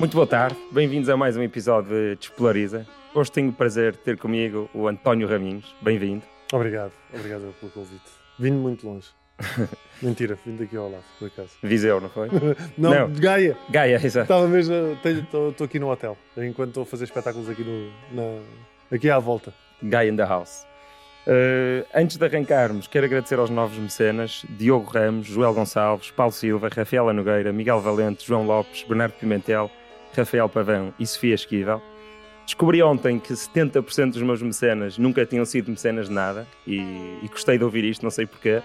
Muito boa tarde, bem-vindos a mais um episódio de Despolariza. Hoje tenho o prazer de ter comigo o António Raminhos. Bem-vindo. Obrigado, obrigado pelo convite. Vim muito longe. Mentira, vim daqui ao lado, por acaso. Viseu, não foi? não, Não. de Gaia. Gaia, exato. Estava mesmo, estou aqui no hotel, enquanto estou a fazer espetáculos aqui, no, na, aqui à volta. Gaia in the house. Uh, antes de arrancarmos, quero agradecer aos novos mecenas Diogo Ramos, Joel Gonçalves, Paulo Silva, Rafaela Nogueira, Miguel Valente, João Lopes, Bernardo Pimentel, Rafael Pavão e Sofia Esquivel. Descobri ontem que 70% dos meus mecenas nunca tinham sido mecenas de nada e, e gostei de ouvir isto, não sei porquê.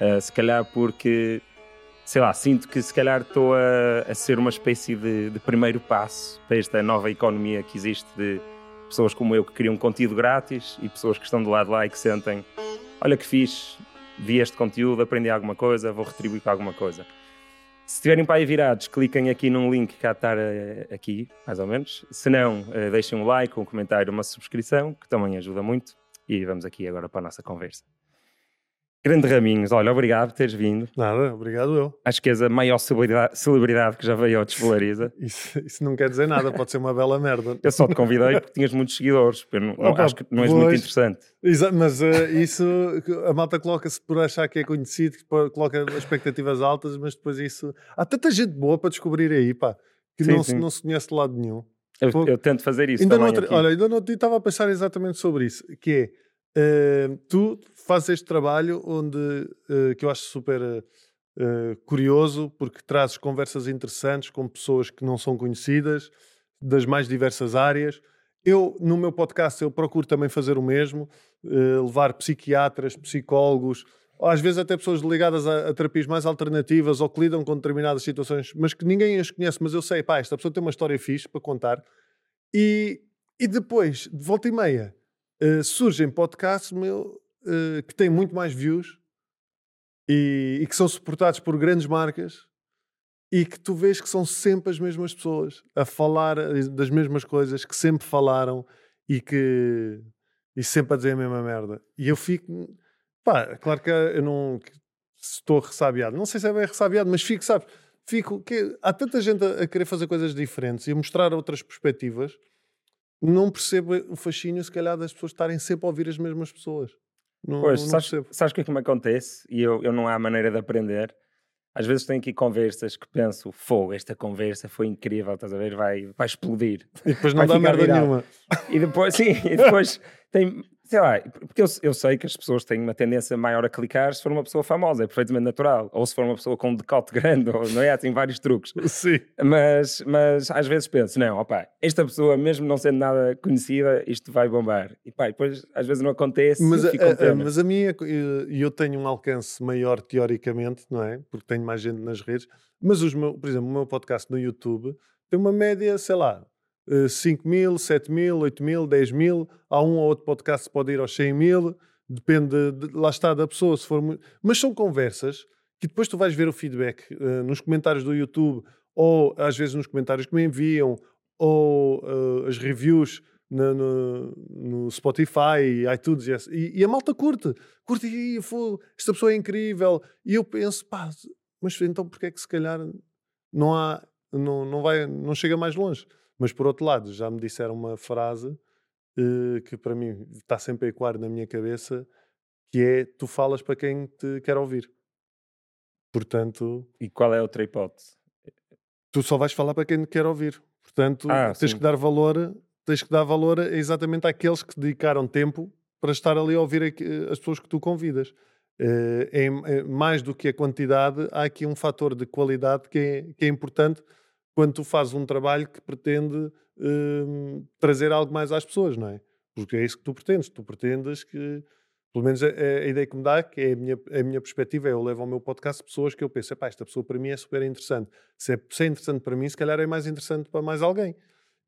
Uh, se calhar porque, sei lá, sinto que se calhar estou a, a ser uma espécie de, de primeiro passo para esta nova economia que existe de pessoas como eu que criam conteúdo grátis e pessoas que estão do lado lá e que sentem: olha que fiz, vi este conteúdo, aprendi alguma coisa, vou retribuir com alguma coisa. Se estiverem para aí virados, cliquem aqui num link que de estar eh, aqui, mais ou menos. Se não, eh, deixem um like, um comentário, uma subscrição, que também ajuda muito. E vamos aqui agora para a nossa conversa. Grande Raminhos, olha, obrigado por teres vindo. Nada, obrigado eu. Acho que és a maior celebridade, que já veio ao Despolariza. Isso, isso não quer dizer nada, pode ser uma bela merda. Eu só te convidei porque tinhas muitos seguidores. Eu não, não- Opa, acho que não és muito pois. interessante. Exa- mas eh, isso, a malta coloca-se por achar que é conhecido, coloca expectativas altas, mas depois isso. Há tanta gente boa para descobrir aí, pá, que Sim, não, sim. Se, não se conhece de lado nenhum. Eu, eu tento fazer isso ainda também aqui. olha, ainda dia estava a pensar exatamente sobre isso, que é eh, tu fazes este trabalho onde eh, que eu acho super eh, curioso porque trazes conversas interessantes com pessoas que não são conhecidas das mais diversas áreas. Eu no meu podcast eu procuro também fazer o mesmo, levar psiquiatras, psicólogos, às vezes até pessoas ligadas a, a terapias mais alternativas ou que lidam com determinadas situações, mas que ninguém as conhece, mas eu sei, pá, esta pessoa tem uma história fixe para contar. E, e depois, de volta e meia, eh, surgem podcasts meu, eh, que têm muito mais views e, e que são suportados por grandes marcas e que tu vês que são sempre as mesmas pessoas a falar eh, das mesmas coisas que sempre falaram e que e sempre a dizer a mesma merda. E eu fico, pá, claro que eu não que estou ressabiado, não sei se é bem ressabiado, mas fico, sabes, fico que há tanta gente a, a querer fazer coisas diferentes e a mostrar outras perspectivas não percebo o fascínio, se calhar, das pessoas estarem sempre a ouvir as mesmas pessoas. Não, Pois, não sabes, percebo. sabes o que é que me acontece? E eu, eu não há maneira de aprender. Às vezes tenho aqui conversas que penso, fogo, esta conversa foi incrível, estás a ver? Vai, vai explodir. E depois não vai dá merda viral. nenhuma. E depois, sim, e depois tem, sei lá, porque eu, eu sei que as pessoas têm uma tendência maior a clicar se for uma pessoa famosa, é perfeitamente natural. Ou se for uma pessoa com um decote grande, ou, não é? Tem vários truques. Sim. Mas, mas às vezes penso, não, opa, esta pessoa, mesmo não sendo nada conhecida, isto vai bombar. E pá, depois às vezes não acontece Mas a, a- mas a minha, eu tenho um alcance maior teoricamente, não é? Porque tenho mais gente nas redes. Mas, os meu, por exemplo, o meu podcast no YouTube tem uma média, sei lá, 5 mil, 7 mil, 8 mil, 10 mil. Há um ou outro podcast que pode ir aos 100 mil. Depende, de, lá está, da pessoa. Se for. Mas são conversas que depois tu vais ver o feedback eh, nos comentários do YouTube ou às vezes nos comentários que me enviam ou eh, as reviews no, no, no Spotify, iTunes essa- e, e a malta curte. Curte e "Fô, esta pessoa é incrível. E eu penso, pá, mas então porque é que se calhar não há, não, não, vai, não chega mais longe? Mas por outro lado, já me disseram uma frase eh, que para mim está sempre a ecoar na minha cabeça, que é tu falas para quem te quer ouvir. Portanto, E qual é a outra hipótese? tu só vais falar para quem te quer ouvir. Portanto, Ah, tens sim. que dar valor, tens que dar valor exatamente àqueles que dedicaram tempo para estar ali a ouvir aqui- as pessoas que tu convidas. Eh, é, é mais do que a quantidade, há aqui um fator de qualidade que é, que é importante quando tu fazes um trabalho que pretende hum, trazer algo mais às pessoas, não é? Porque é isso que tu pretendes. Tu pretendes que, pelo menos a, a- ideia que me dá, que é a minha, a minha perspectiva, é eu levo ao meu podcast pessoas que eu penso, "Epá, esta pessoa para mim é super interessante. Se é, se é interessante para mim, se calhar é mais interessante para mais alguém.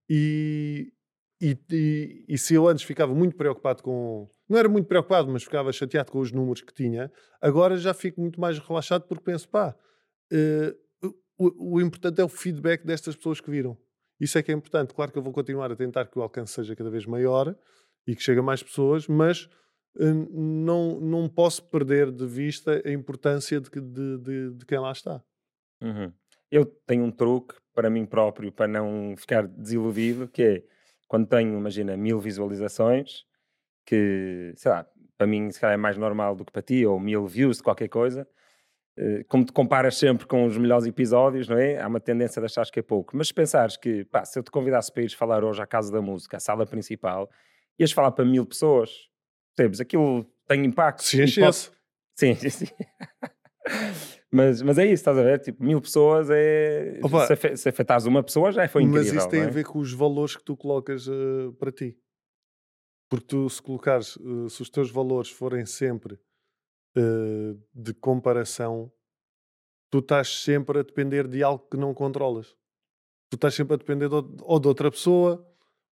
E, e, e, e se eu antes ficava muito preocupado com. Não era muito preocupado, mas ficava chateado com os números que tinha, agora já fico muito mais relaxado porque penso, pá, eh, o, o importante é o feedback destas pessoas que viram. Isso é que é importante. Claro que eu vou continuar a tentar que o alcance seja cada vez maior e que chegue a mais pessoas, mas eh, não, não posso perder de vista a importância de, de, de, de quem lá está. Uhum. Eu tenho um truque para mim próprio, para não ficar desiludido, que é quando tenho, imagina, mil visualizações, que, sei lá, para mim se calhar é mais normal do que para ti, ou mil views de qualquer coisa, como te comparas sempre com os melhores episódios, não é? Há uma tendência de achar que é pouco. Mas se pensares que, pá, se eu te convidasse para ires falar hoje à Casa da Música, à sala principal, ias falar para mil pessoas, percebes? Aquilo tem impacto. Se enchesse. Sim, sim, sim. mas, mas é isso, estás a ver? Tipo, mil pessoas é. Opa. Se, afe- se afetares uma pessoa já foi incrível. Mas isso tem não a é? ver com os valores que tu colocas eh, para ti. Porque tu, se colocares, eh, se os teus valores forem sempre eh, de comparação, tu estás sempre a depender de algo que não controlas. Tu estás sempre a depender de, ou de outra pessoa,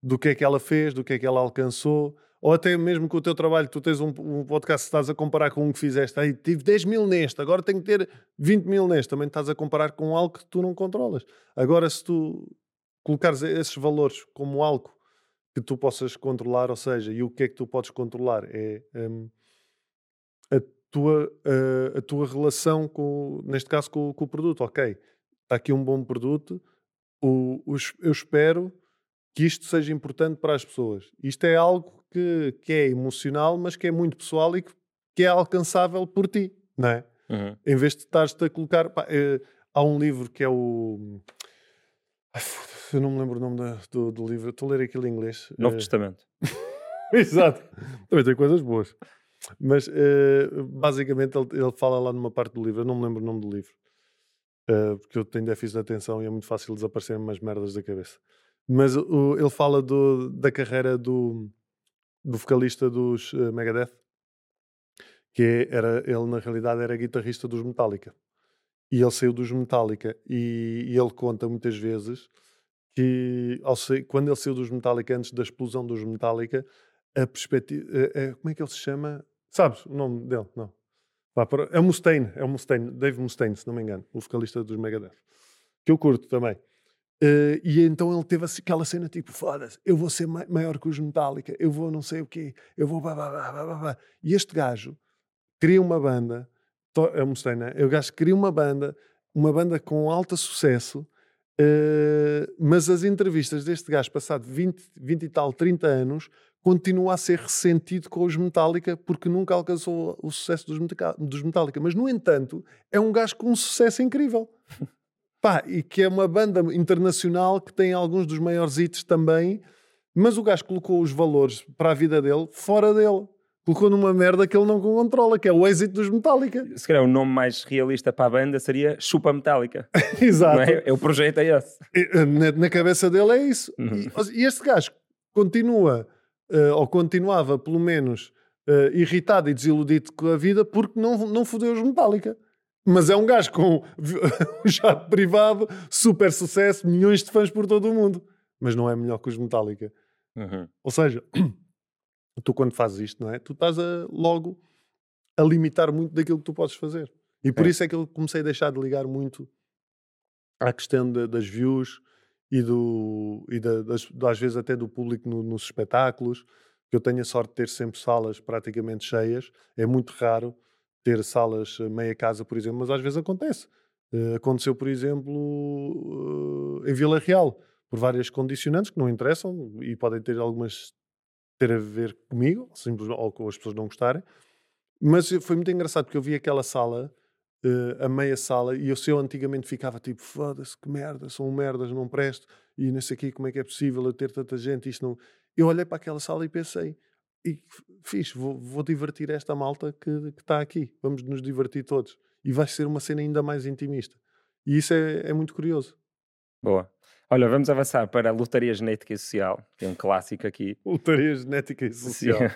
do que é que ela fez, do que é que ela alcançou, ou até mesmo com o teu trabalho. Tu tens um, um podcast, estás a comparar com um que fizeste, aí tive 10 mil neste, agora tenho que ter 20 mil neste. Também estás a comparar com algo que tu não controlas. Agora, se tu colocares esses valores como algo que tu possas controlar, ou seja, e o que é que tu podes controlar é hum, a, tua, a, a tua relação com, neste caso, com, com o produto. Ok, está aqui um bom produto, o, os- eu espero que isto seja importante para as pessoas. Isto é algo que, que é emocional, mas que é muito pessoal e que, que é alcançável por ti, não é? Uhum. em vez de estares-te a colocar. pá, eh, há um livro que é o. Ai, eu não me lembro o nome da- do, do livro. Estou a ler aquilo em inglês. Novo Eh, Testamento. Exato. Também tem coisas boas. Mas eh, basicamente ele, ele fala lá numa parte do livro. Eu não me lembro o nome do livro. eh, porque eu tenho déficit de atenção e é muito fácil desaparecerem umas merdas da cabeça. Mas ele fala do- da carreira do, do vocalista dos eh, Megadeth, que é- era, ele na realidade era guitarrista dos Metallica. E ele saiu dos Metallica e, e ele conta muitas vezes que ao sair- quando ele saiu dos Metallica, antes da explosão dos Metallica, a perspectiva. como é que ele se chama? Sabes o nome dele? Não. É o Mustaine, é o Mustaine, Dave Mustaine, se não me engano, o vocalista dos Megadeth. Que eu curto também. Eh, e então ele teve assim, aquela cena tipo, foda-se, eu vou ser ma- maior que os Metallica, eu vou não sei o quê, eu vou. Bah, bah, bah, bah, bah. E este gajo cria uma banda, é o Mustaine, né? o gajo cria uma banda, uma banda com alto sucesso, eh, mas as entrevistas deste gajo, passado 20, 20 e tal, 30 anos, continua a ser ressentido com os Metallica porque nunca alcançou o sucesso dos, Metallica- dos Metallica. Mas, no entanto, é um gajo com um sucesso incrível. Pá, e que é uma banda internacional que tem alguns dos maiores hits também, mas o gajo colocou os valores para a vida dele fora dele. Colocou numa merda que ele não controla, que é o êxito dos Metallica. Se calhar o nome mais realista para a banda seria Chupa Metálica. Exato. É? é? O projeto é esse. E, Na, na cabeça dele é isso. Uhum. E, e este gajo continua, eh, ou continuava pelo menos, eh, irritado e desiludido com a vida porque não, não fodeu os Metallica. Mas é um gajo com um jato privado, super sucesso, milhões de fãs por todo o mundo. Mas não é melhor que os Metallica. Uhum. Ou seja, tu quando fazes isto, não é? Tu estás a, logo a limitar muito daquilo que tu podes fazer. E por É. isso é que eu comecei a deixar de ligar muito à questão da- das views e, do, e da- das, às vezes até do público no- nos espetáculos. Que eu tenho a sorte de ter sempre salas praticamente cheias. É muito raro ter salas eh, meia casa, por exemplo, mas às vezes acontece. Eh, aconteceu, por exemplo, eh, em Vila Real, por várias condicionantes que não interessam e podem ter algumas ter a ver comigo, simplesmente, ou com as pessoas não gostarem. Mas foi muito engraçado porque eu vi aquela sala, eh, a meia sala, e eu, se eu antigamente ficava tipo, foda-se, que merda, são merdas, não presto, e não sei aqui, como é que é possível eu ter tanta gente, isto não. Eu olhei para aquela sala e pensei, e fiz, vou, vou divertir esta malta que está aqui, vamos nos divertir todos. E vai ser uma cena ainda mais intimista. E isso é, é muito curioso. Boa. Olha, vamos avançar para a lotaria genética e social, que é um clássico aqui. Lotaria genética e social.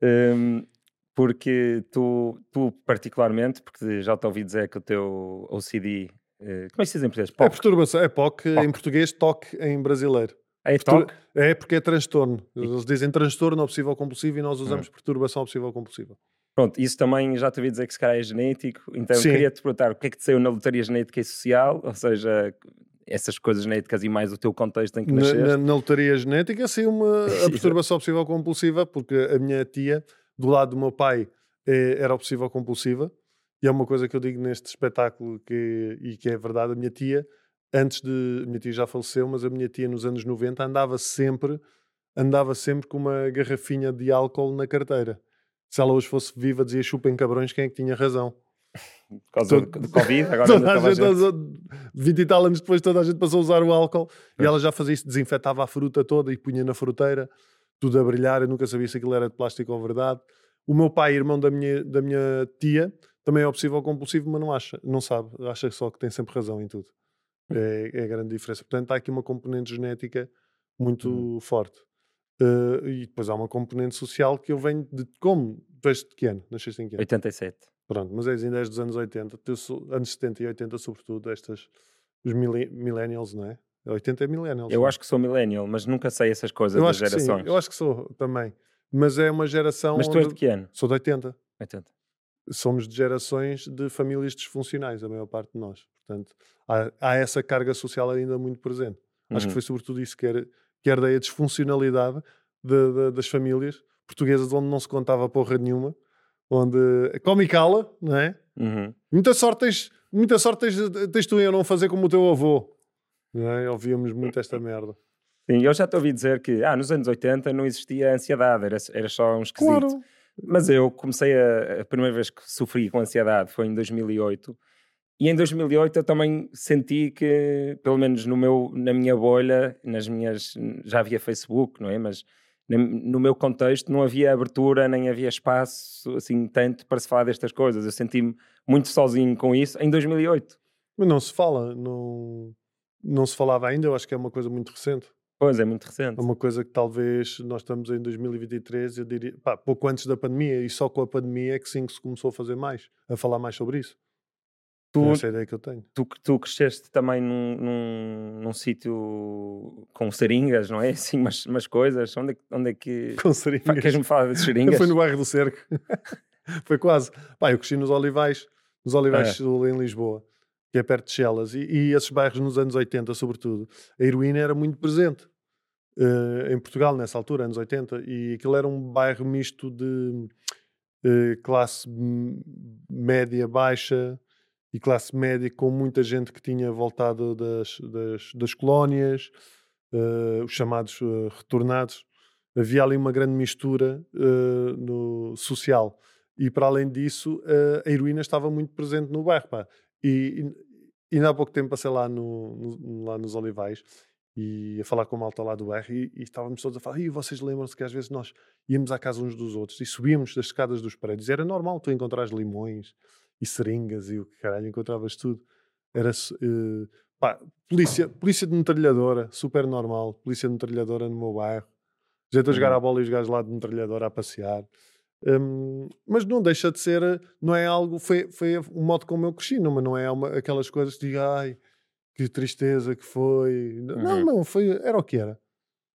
Sim. Porque tu, tu, particularmente, porque já te ouvi dizer que o teu OCD, eh, como é que se diz em português? É POC. perturbação, é POC, POC. em português, toque em brasileiro. É Pertur- TOC? É porque é transtorno. Eles dizem transtorno obsessivo compulsivo e nós usamos Hum. perturbação obsessiva compulsiva. Pronto, isso também já te ouvi dizer que se calhar é genético, então eu Sim. queria te perguntar o que é que te saiu na lotaria genética e social, ou seja, essas coisas genéticas e mais o teu contexto em que Na, nasceste. na, na lotaria genética, sim, uma, perturbação obsessiva compulsiva, porque a minha tia, do lado do meu pai, eh, era obsessiva compulsiva E é uma coisa que eu digo neste espetáculo que, e que é verdade. A minha tia, antes de. A minha tia já faleceu, mas a minha tia nos anos 90 andava sempre, andava sempre com uma garrafinha de álcool na carteira. Se ela hoje fosse viva, dizia chupem cabrões, quem é que tinha razão? Por causa do, do Covid, agora toda a gente, gente... 20 e tal anos depois, toda a gente passou a usar o álcool e ela já fazia isso, desinfetava a fruta toda e punha na fruteira, tudo a brilhar. Eu nunca sabia se aquilo era de plástico ou verdade. O meu pai, irmão da minha, da minha tia, também é obsessivo ou compulsivo, mas não acha, não sabe, acha só que tem sempre razão em tudo. Hum. É, é a grande diferença. Portanto, há aqui uma componente genética muito uhum. forte. Uh, e depois há uma componente social que eu venho de como? Tu és de que ano? Nasceste em que ano? 87. Pronto, mas és ainda és dos anos 80, anos 70 e 80, sobretudo, estas, os millennials, não é? 80 é millennials. Eu acho que sou millennial, mas nunca sei essas coisas eu das gerações. Sim, eu acho que sou também. Mas é uma geração. Mas tu és de que ano? Sou de 80. 80 somos de gerações de famílias disfuncionais, a maior parte de nós. Portanto, há, há essa carga social ainda muito presente. Uhum. Acho que uhum. foi sobretudo isso que, era, que herdei a disfuncionalidade de, de, das famílias portuguesas onde não se contava porra nenhuma, onde come e cala, não é? Uhum. Muita sorte tens, muita sorte tens, tens tu em não fazer como o teu avô. Não é? Ouvíamos muito esta merda. Sim, eu já te ouvi dizer que ah, nos anos 80 não existia ansiedade, era, era só um esquisito. Claro. Mas eu comecei a. A primeira vez que sofri com ansiedade foi em 2008. E em 2008 eu também senti que, pelo menos no meu, na minha bolha, nas minhas. Já havia Facebook, não é? Mas no meu contexto não havia abertura nem havia espaço assim tanto para se falar destas coisas. Eu senti-me muito sozinho com isso em 2008. Mas não se fala, não, não se falava ainda, eu acho que é uma coisa muito recente. Pois, é muito recente. É uma coisa que talvez nós estamos em 2023, eu diria, pá, pouco antes da pandemia, e só com a pandemia é que sim que se começou a fazer mais, a falar mais sobre isso. Tu, Essa é a ideia que eu tenho. Tu, tu cresceste também num, num, num sítio com seringas, não é? Assim, umas, umas coisas. Onde, é onde é que. Com seringas. Queres-me falar de seringas? Foi no bairro do Cerco. Foi quase. Pá, eu cresci nos Olivais, nos Olivais é. Sul, em Lisboa, que é perto de Chelas. E, e esses bairros nos anos 80, sobretudo, a heroína era muito presente uh, em Portugal nessa altura, anos 80, e aquilo era um bairro misto de uh, classe média baixa e classe média com muita gente que tinha voltado das, das, das colónias, uh, os chamados retornados. Havia ali uma grande mistura no social. E para além disso, a heroína estava muito presente no bairro. Pá. E, e, ainda há pouco tempo passei lá, no, no, lá nos Olivais e a falar com a malta lá do bairro e, e estávamos todos a falar, e vocês lembram-se que às vezes nós íamos à casa uns dos outros e subíamos das escadas dos prédios, era normal tu encontrares limões e seringas e o que caralho, encontravas tudo. Era uh, pá, polícia, polícia de metralhadora, super normal, polícia de metralhadora no meu bairro, gente a jogar uhum. a bola e os gajos lá de metralhadora a passear. Um, mas não deixa de ser, não é algo, foi, foi o modo como eu cresci, não, mas não é uma, aquelas coisas que digo, ai, que tristeza que foi. Uhum. Não, não, foi, era o que era.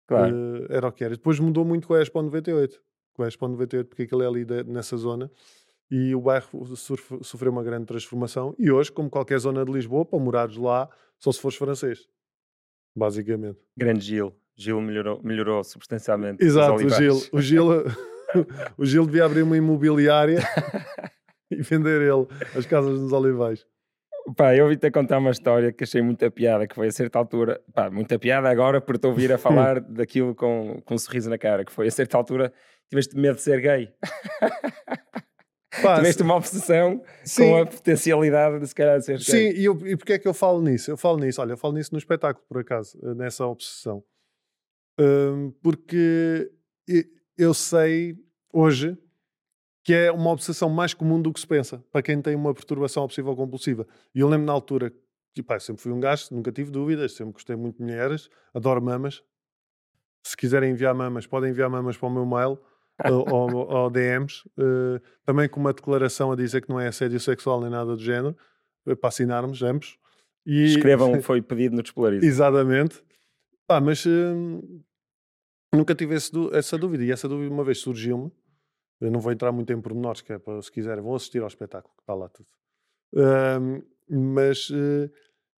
Claro. Uh, era o que era. Depois mudou muito com a Expo 98. Com a Expo 98, porque aquilo é ali de, nessa zona. E o bairro sofreu uma grande transformação. E hoje, como qualquer zona de Lisboa, para morares lá, só se fores francês. Basicamente. Grande Gil. Gil melhorou, melhorou substancialmente. Exato, o Gil. O Gil, o Gil devia abrir uma imobiliária e vender ele as casas nos olivais. Pá, eu ouvi-te contar uma história que achei muita piada, que foi a certa altura, pá, muita piada agora por te ouvir a falar daquilo com, com um sorriso na cara, que foi a certa altura tiveste medo de ser gay. Pá, tiveste uma obsessão sim. com a potencialidade de se calhar ser sim, gay. Sim, e, eu, e porquê é que eu falo nisso? Eu falo nisso, olha, eu falo nisso no espetáculo, por acaso, eh, nessa obsessão. Um, porque eu sei hoje que é uma obsessão mais comum do que se pensa, para quem tem uma perturbação obsessiva compulsiva. E eu lembro na altura, que pá, sempre fui um gajo, nunca tive dúvidas, sempre gostei muito de mulheres, adoro mamas. Se quiserem enviar mamas, podem enviar mamas para o meu mail ou, ou, DMs, uh, também com uma declaração a dizer que não é assédio sexual nem nada do género, uh, para assinarmos ambos. E... Escrevam, foi pedido no Despolarizo. Exatamente. Pá, mas uh, nunca tive esse, essa dúvida, e essa dúvida uma vez surgiu-me, eu não vou entrar muito em pormenores, que é para, se quiserem, vão assistir ao espetáculo, que está lá tudo. Um, mas, uh,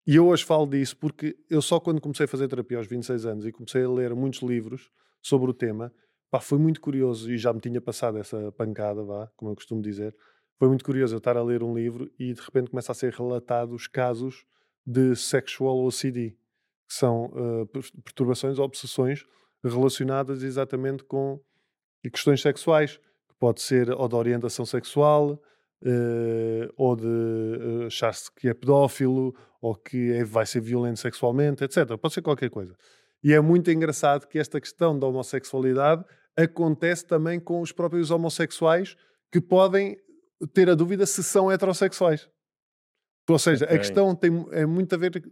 e eu hoje falo disso porque eu só quando comecei a fazer terapia aos 26 anos e comecei a ler muitos livros sobre o tema, pá, foi muito curioso e já me tinha passado essa pancada, vá, como eu costumo dizer, foi muito curioso eu estar a ler um livro e de repente começa a ser relatados casos de sexual OCD, que são uh, perturbações, obsessões relacionadas exatamente com questões sexuais, que pode ser ou de orientação sexual, uh, ou de uh, achar-se que é pedófilo, ou que é, vai ser violento sexualmente, etc. Pode ser qualquer coisa. E é muito engraçado que esta questão da homossexualidade acontece também com os próprios homossexuais que podem ter a dúvida se são heterossexuais. Ou seja, okay. a questão tem, é muito a ver,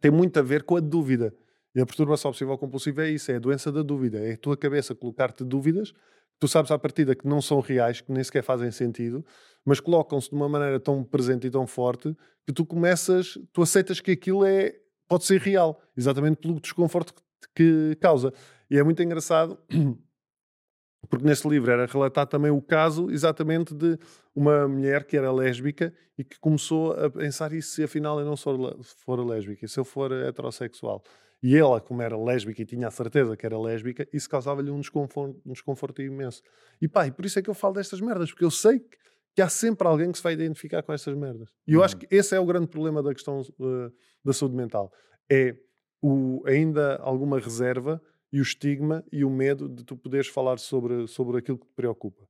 tem muito a ver com a dúvida. E a perturbação obsessiva compulsiva é isso, é a doença da dúvida. É a tua cabeça colocar-te dúvidas, tu sabes à partida que não são reais, que nem sequer fazem sentido, mas colocam-se de uma maneira tão presente e tão forte que tu começas, tu aceitas que aquilo é, pode ser real, exatamente pelo desconforto que, que causa. E é muito engraçado porque nesse livro era relatado também o caso exatamente de uma mulher que era lésbica e que começou a pensar e se afinal eu não sou, for lésbica, e se eu for heterossexual. E ela, como era lésbica e tinha a certeza que era lésbica, isso causava-lhe um desconforto, um desconforto imenso. E pá, e por isso é que eu falo destas merdas, porque eu sei que, que há sempre alguém que se vai identificar com estas merdas. E eu uhum. acho que esse é o grande problema da questão uh, da saúde mental. É o, ainda alguma reserva e o estigma e o medo de tu poderes falar sobre, sobre aquilo que te preocupa.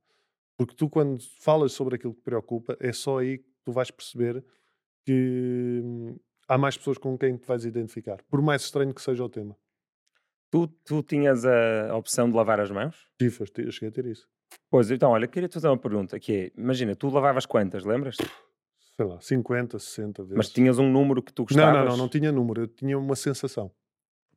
Porque tu, quando falas sobre aquilo que te preocupa, é só aí que tu vais perceber que hum, há mais pessoas com quem te vais identificar, por mais estranho que seja o tema. Tu, tu tinhas a opção de lavar as mãos? Tifas, cheguei a ter isso. Pois, então, olha, queria te fazer uma pergunta, que é, imagina, tu lavavas quantas, lembras? Sei lá, 50, 60 vezes. Mas tinhas um número que tu gostavas? Não, não, não, não tinha número, eu tinha uma sensação.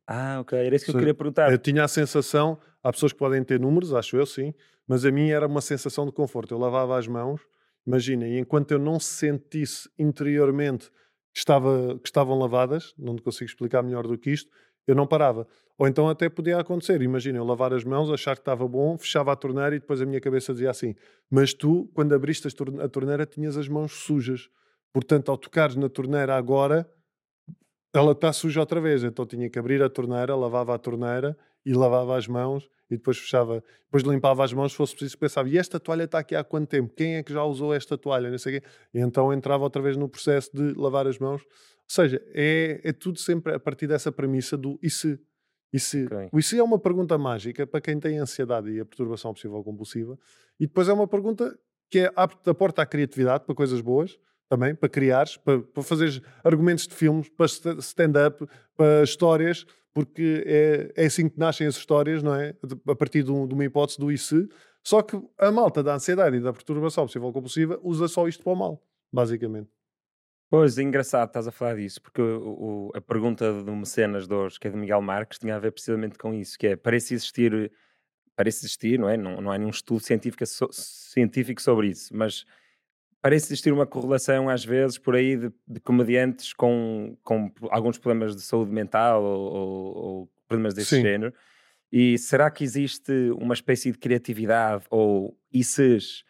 Ah, ok. Era isso que eu queria perguntar. Eu tinha a sensação, há pessoas que podem ter números, acho eu sim, mas a minha era uma sensação de conforto. Eu lavava as mãos, imagina, e enquanto eu não sentisse interiormente que, estava, que estavam lavadas, não consigo explicar melhor do que isto, eu não parava. Ou então até podia acontecer, imagina, eu lavar as mãos, achar que estava bom, fechava a torneira e depois a minha cabeça dizia assim: Mas tu, quando abriste a torneira, tinhas as mãos sujas. Portanto, ao tocares na torneira agora, ela está suja outra vez, então tinha que abrir a torneira, lavava a torneira e lavava as mãos e depois fechava, depois limpava as mãos se fosse preciso, pensava, e esta toalha está aqui há quanto tempo? Quem é que já usou esta toalha? Não sei quê. E então entrava outra vez no processo de lavar as mãos. Ou seja, é, é tudo sempre a partir dessa premissa do e se? E se? Okay. O e se é uma pergunta mágica para quem tem ansiedade e a perturbação obsessiva compulsiva. E depois é uma pergunta que é, abre a porta à criatividade para coisas boas, também, para criares, para, para fazeres argumentos de filmes, para stand-up, para histórias, porque é, é assim que nascem as histórias, não é? A partir de, um, de uma hipótese do IC. Só que a malta da ansiedade e da perturbação obsessiva compulsiva usa só isto para o mal, basicamente. Pois, engraçado estás a falar disso, porque o, o, a pergunta do Mecenas de hoje, que é de Miguel Marques, tinha a ver precisamente com isso, que é, parece existir, parece existir, não é? Não, não há nenhum estudo científico, so, científico sobre isso, mas parece existir uma correlação às vezes por aí de, de comediantes com, com alguns problemas de saúde mental ou, ou, ou problemas desse Sim. género. E será que existe uma espécie de criatividade ou ICs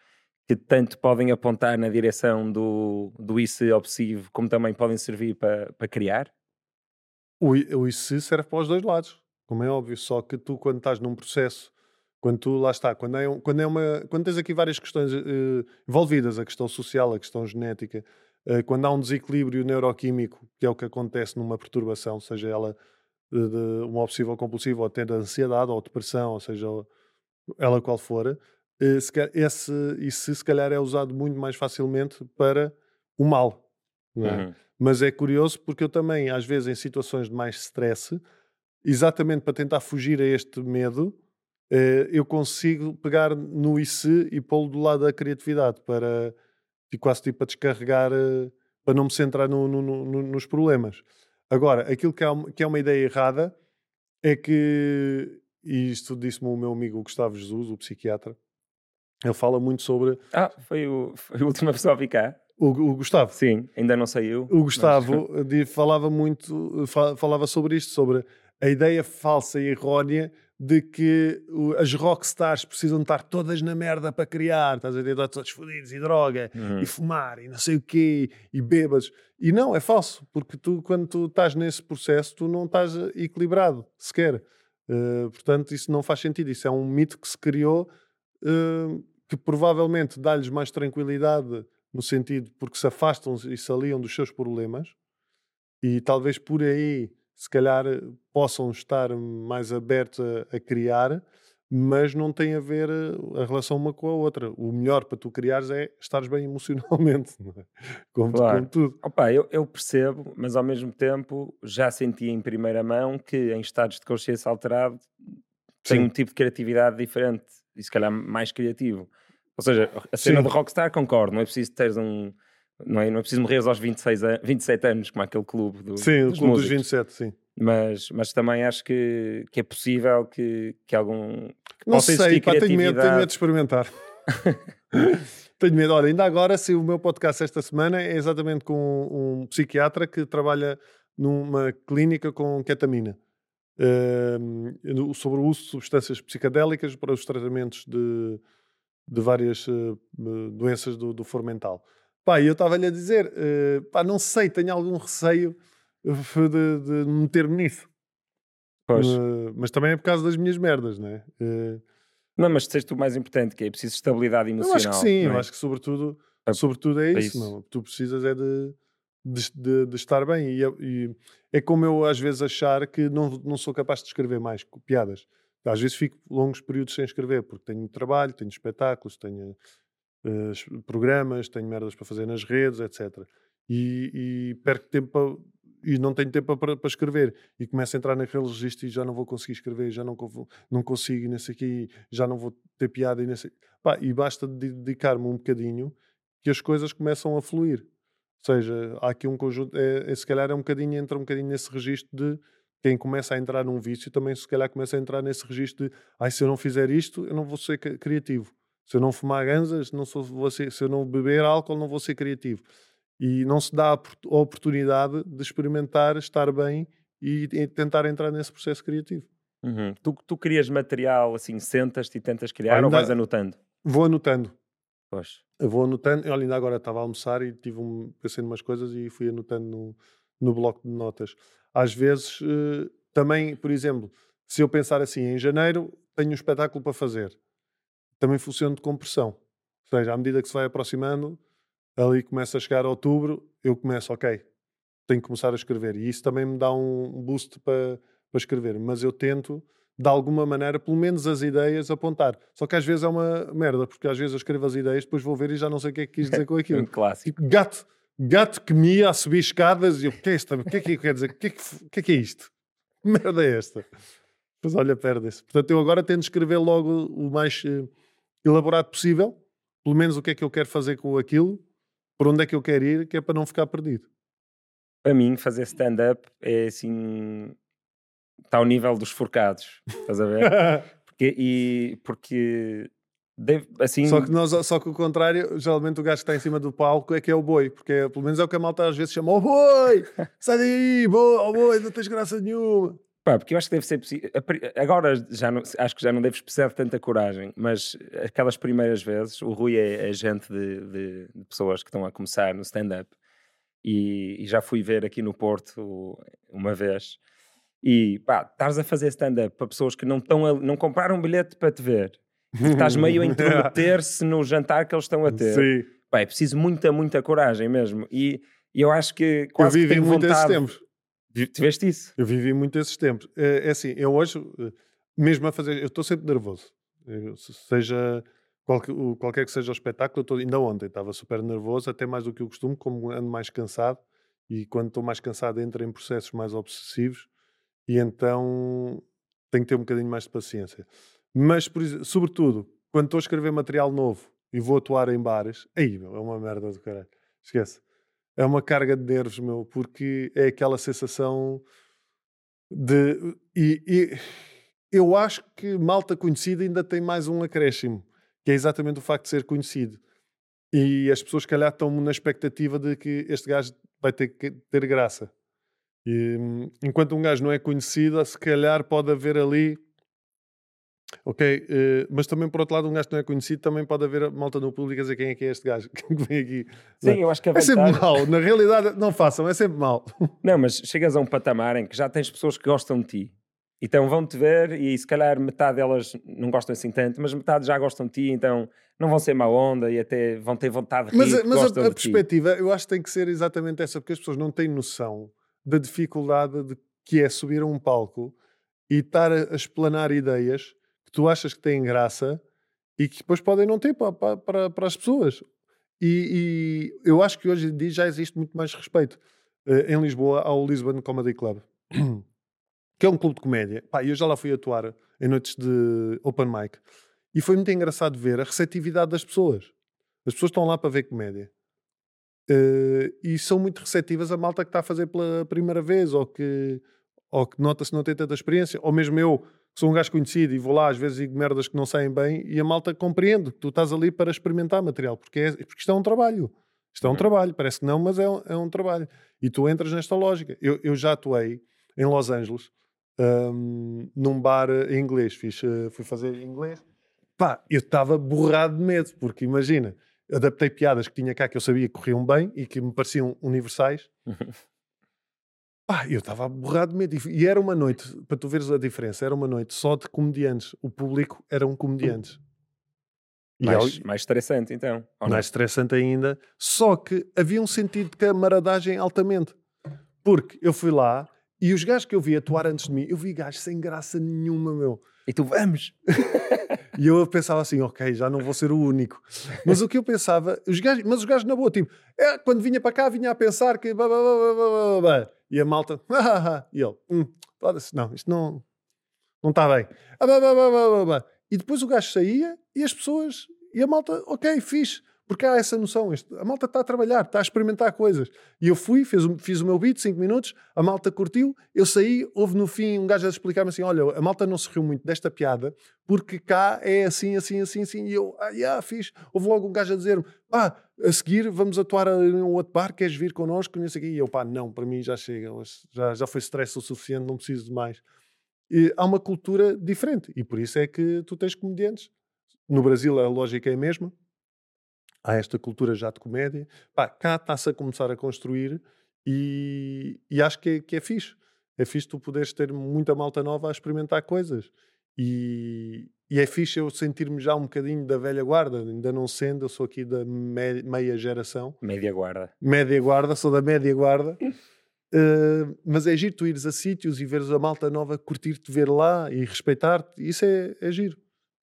que tanto podem apontar na direção do, do IC obsessivo como também podem servir para, para criar? O, o IC serve para os dois lados, como é óbvio, só que tu quando estás num processo quando tu, lá está, quando, é, quando, é uma, quando tens aqui várias questões uh, envolvidas, a questão social, a questão genética, uh, quando há um desequilíbrio neuroquímico, que é o que acontece numa perturbação, seja ela de, de uma obsessiva ou compulsiva, ou de ansiedade, ou depressão, ou seja, ela qual for, se, esse, isso se calhar é usado muito mais facilmente para o mal. É? Uhum. Mas é curioso porque eu também, às vezes, em situações de mais stress, exatamente para tentar fugir a este medo, eu consigo pegar no IC e pô-lo do lado da criatividade para quase tipo a descarregar, eh, para não me centrar no, no, no, nos problemas. Agora, aquilo que é, uma, que é uma ideia errada é que, e isto disse-me o meu amigo Gustavo Jesus, o psiquiatra, ele fala muito sobre. Ah, foi, o, foi a última pessoa a ficar. O, o, Gustavo. Sim, ainda não saiu. O Gustavo mas... falava muito, falava sobre isto, sobre a ideia falsa e errónea de que as rockstars precisam estar todas na merda para criar, estás a ver, todos fodidos e droga, uhum. e fumar, e não sei o quê, e bêbados. E não, é falso, porque tu, quando tu estás nesse processo, tu não estás equilibrado, sequer. Uh, portanto, isso não faz sentido. Isso é um mito que se criou, uh, que provavelmente dá-lhes mais tranquilidade no sentido porque se afastam e se aliam dos seus problemas e talvez por aí se calhar possam estar mais abertos a, a criar mas não tem a ver eh, a relação uma com a outra. O melhor para tu criares é estares bem emocionalmente, é? como, claro. como, tudo. Opa, eu, eu, percebo, mas ao mesmo tempo já senti em primeira mão que em estados de consciência alterado tem um tipo de criatividade diferente e se calhar mais criativo. Ou seja, a cena Sim. de Rockstar concordo, não é preciso teres um. Não é, não é preciso morrer aos 26 a, 27 anos, como aquele clube do, Sim, o clube dos 27, sim. Mas, mas também acho que, que é possível que, que algum. Que não sei, pá, tenho, medo, tenho medo de experimentar. tenho medo. Olha, ainda agora, se o meu podcast esta semana é exatamente com um psiquiatra que trabalha numa clínica com ketamina. Uh, sobre o uso de substâncias psicadélicas para os tratamentos de, de várias uh, doenças do, do foro mental. Pá, eu estava-lhe a dizer, uh, pá, não sei, tenho algum receio de, de meter-me nisso. Pois. Uh, mas também é por causa das minhas merdas, não é? Uh, não, mas disseste o mais importante, que é preciso estabilidade emocional. Eu acho que sim, é? eu acho que sobretudo, é, sobretudo é, é isso, isso. Não? Tu precisas é de, de, de, de estar bem. E, e, é como eu às vezes achar que não, não sou capaz de escrever mais piadas. Às vezes fico longos períodos sem escrever, porque tenho trabalho, tenho espetáculos, tenho uh, programas, tenho merdas para fazer nas redes, etc. E, e perco tempo e não tenho tempo para, para escrever e começo a entrar naquele registro e já não vou conseguir escrever, já não, não consigo nesse aqui, já não vou ter piada e nesse Pá, e basta dedicar-me um bocadinho que as coisas começam a fluir. Ou seja, há aqui um conjunto, é, é, se calhar é um bocadinho, entra um bocadinho nesse registro de quem começa a entrar num vício também se calhar começa a entrar nesse registro de ai, se eu não fizer isto, eu não vou ser criativo. Se eu não fumar ganzas, não sou, vou ser, se eu não beber álcool, não vou ser criativo e não se dá a oportunidade de experimentar, estar bem e, tentar entrar nesse processo criativo. Uhum. Tu, tu crias material assim, sentas-te e tentas criar ainda, ou vais anotando? Vou anotando. Pois. Eu vou anotando. Olha, ainda agora estava a almoçar e tive um, pensei em umas coisas e fui anotando no, no bloco de notas. Às vezes, uh, também, por exemplo, se eu pensar assim, em janeiro tenho um espetáculo para fazer, também funciona de compressão. Ou seja, à medida que se vai aproximando, ali começa a chegar a outubro, eu começo, ok, tenho que começar a escrever. E isso também me dá um boost para, para escrever. Mas eu tento, de alguma maneira, pelo menos as ideias, apontar. Só que às vezes é uma merda, porque às vezes eu escrevo as ideias, depois vou ver e já não sei o que é que quis dizer com aquilo. um clássico. Tipo, gato, gato que mia a subir escadas e eu, o que é isto? O que é que quer dizer? O que é que, que, é, que é isto? Que merda é esta? Pois olha, perde-se. Portanto, eu agora tento escrever logo o mais uh, elaborado possível, pelo menos o que é que eu quero fazer com aquilo, por onde é que eu quero ir, que é para não ficar perdido. Para mim, fazer stand-up é assim. Está ao nível dos forcados, estás a ver? porque, e, porque Deve, assim... só, que nós, só que o contrário, geralmente o gajo que está em cima do palco é que é o boi, porque é, pelo menos é o que a malta às vezes chama: Ó oh boi, sai daí, boi, oh boi, não tens graça nenhuma. Pá, porque eu acho que deve ser possível. Agora já não, acho que já não deves precisar de tanta coragem, mas aquelas primeiras vezes, o Rui é, é gente de, de, de, pessoas que estão a começar no stand-up e, e, já fui ver aqui no Porto uma vez. E pá, estás a fazer stand-up para pessoas que não, estão a, não compraram um bilhete para te ver, estás meio a intrometer-se no jantar que eles estão a ter. Sim. Pá, é preciso muita, muita coragem mesmo. E, e eu acho que quase eu vivi que tenho muito vontade. tempos Tiveste isso? Eu vivi muito esses tempos. É, é assim, eu hoje, eh, mesmo a fazer, eu estou sempre nervoso. Eu, seja qualquer, qualquer que seja o espetáculo, eu tô, ainda ontem estava super nervoso, até mais do que o costume, como ando mais cansado. E quando estou mais cansado, entro em processos mais obsessivos. E então tenho que ter um bocadinho mais de paciência. Mas, por, sobretudo, quando estou a escrever material novo e vou atuar em bares, aí, meu, é uma merda do caralho. Esquece é uma carga de nervos, meu, porque é aquela sensação de. E, e, eu acho que malta conhecida ainda tem mais um acréscimo, que é exatamente o facto de ser conhecido. E as pessoas, calhar, estão na expectativa de que este gajo vai ter que ter graça. E, enquanto um gajo não é conhecido, se calhar pode haver ali Ok, uh, mas também por outro lado, um gajo que não é conhecido, também pode haver malta no público a dizer quem é que é este gajo que vem aqui. Sim, não. eu acho que é sempre mau, na realidade não façam, é sempre mau. Não, mas chegas a um patamar em que já tens pessoas que gostam de ti Então vão-te ver e se calhar metade delas não gostam assim tanto, mas metade já gostam de ti, então não vão ser má onda e até vão ter vontade de rir. Mas, mas a, a perspectiva, eu acho que tem que ser exatamente essa, porque as pessoas não têm noção da dificuldade de, que é subir a um palco e estar a, a explanar ideias que tu achas que têm graça e que depois podem não ter para, para, para as pessoas. E, e, eu acho que hoje em dia já existe muito mais respeito. Uh, em Lisboa há o Lisbon Comedy Club, que é um clube de comédia. Pá, eu já lá fui atuar em noites de open mic. E foi muito engraçado ver a receptividade das pessoas. As pessoas estão lá para ver comédia. Uh, e são muito receptivas a malta que está a fazer pela primeira vez ou que, ou que nota-se não tem tanta experiência. Ou mesmo eu, sou um gajo conhecido e vou lá às vezes e digo merdas que não saem bem e a malta compreende que tu estás ali para experimentar material, porque, é, porque isto é um trabalho. Isto é um uhum. trabalho, parece que não, mas é um, é um trabalho. E tu entras nesta lógica. Eu, eu já atuei em Los Angeles, um, num bar em inglês, Fiz, uh, fui fazer inglês. Pá, eu estava borrado de medo, porque imagina, adaptei piadas que tinha cá que eu sabia que corriam bem e que me pareciam universais. Ah, eu estava borrado de medo. E era uma noite, para tu veres a diferença, era uma noite só de comediantes. O público eram comediantes. Mais, mais estressante, então. Mais estressante ainda. Só que havia um sentido de camaradagem altamente. Porque eu fui lá e os gajos que eu vi atuar antes de mim, eu vi gajos sem graça nenhuma, meu. E tu, vamos! e eu pensava assim, ok, já não vou ser o único. Mas o que eu pensava, os gajos, mas os gajos na boa, tipo, é, quando vinha para cá, vinha a pensar que. E a malta, e ele, hum, não, isto não não está bem. E depois o gajo saía e as pessoas, e a malta, ok, fixe. Porque há essa noção, a malta está a trabalhar, está a experimentar coisas. E eu fui, fiz, fiz o meu beat, 5 minutos, a malta curtiu, eu saí, houve no fim um gajo a explicar-me assim: olha, a malta não se riu muito desta piada, porque cá é assim, assim, assim, assim. E eu, ah, yeah, fiz. Houve logo um gajo a dizer-me: pá, a seguir vamos atuar em um outro bar, queres vir connosco? E eu, pá, não, para mim já chega, já, já foi stress o suficiente, não preciso de mais. E há uma cultura diferente, e por isso é que tu tens comediantes. No Brasil a lógica é a mesma há esta cultura já de comédia. Pá, cá está-se a começar a construir e, e acho que é, que é fixe. É fixe tu poderes ter muita malta nova a experimentar coisas. E, e é fixe eu sentir-me já um bocadinho da velha guarda, ainda não sendo, eu sou aqui da me, meia geração. Média guarda. Média guarda, sou da média guarda. uh, mas é giro tu ires a sítios e veres a malta nova curtir-te ver lá e respeitar-te. Isso é, é giro.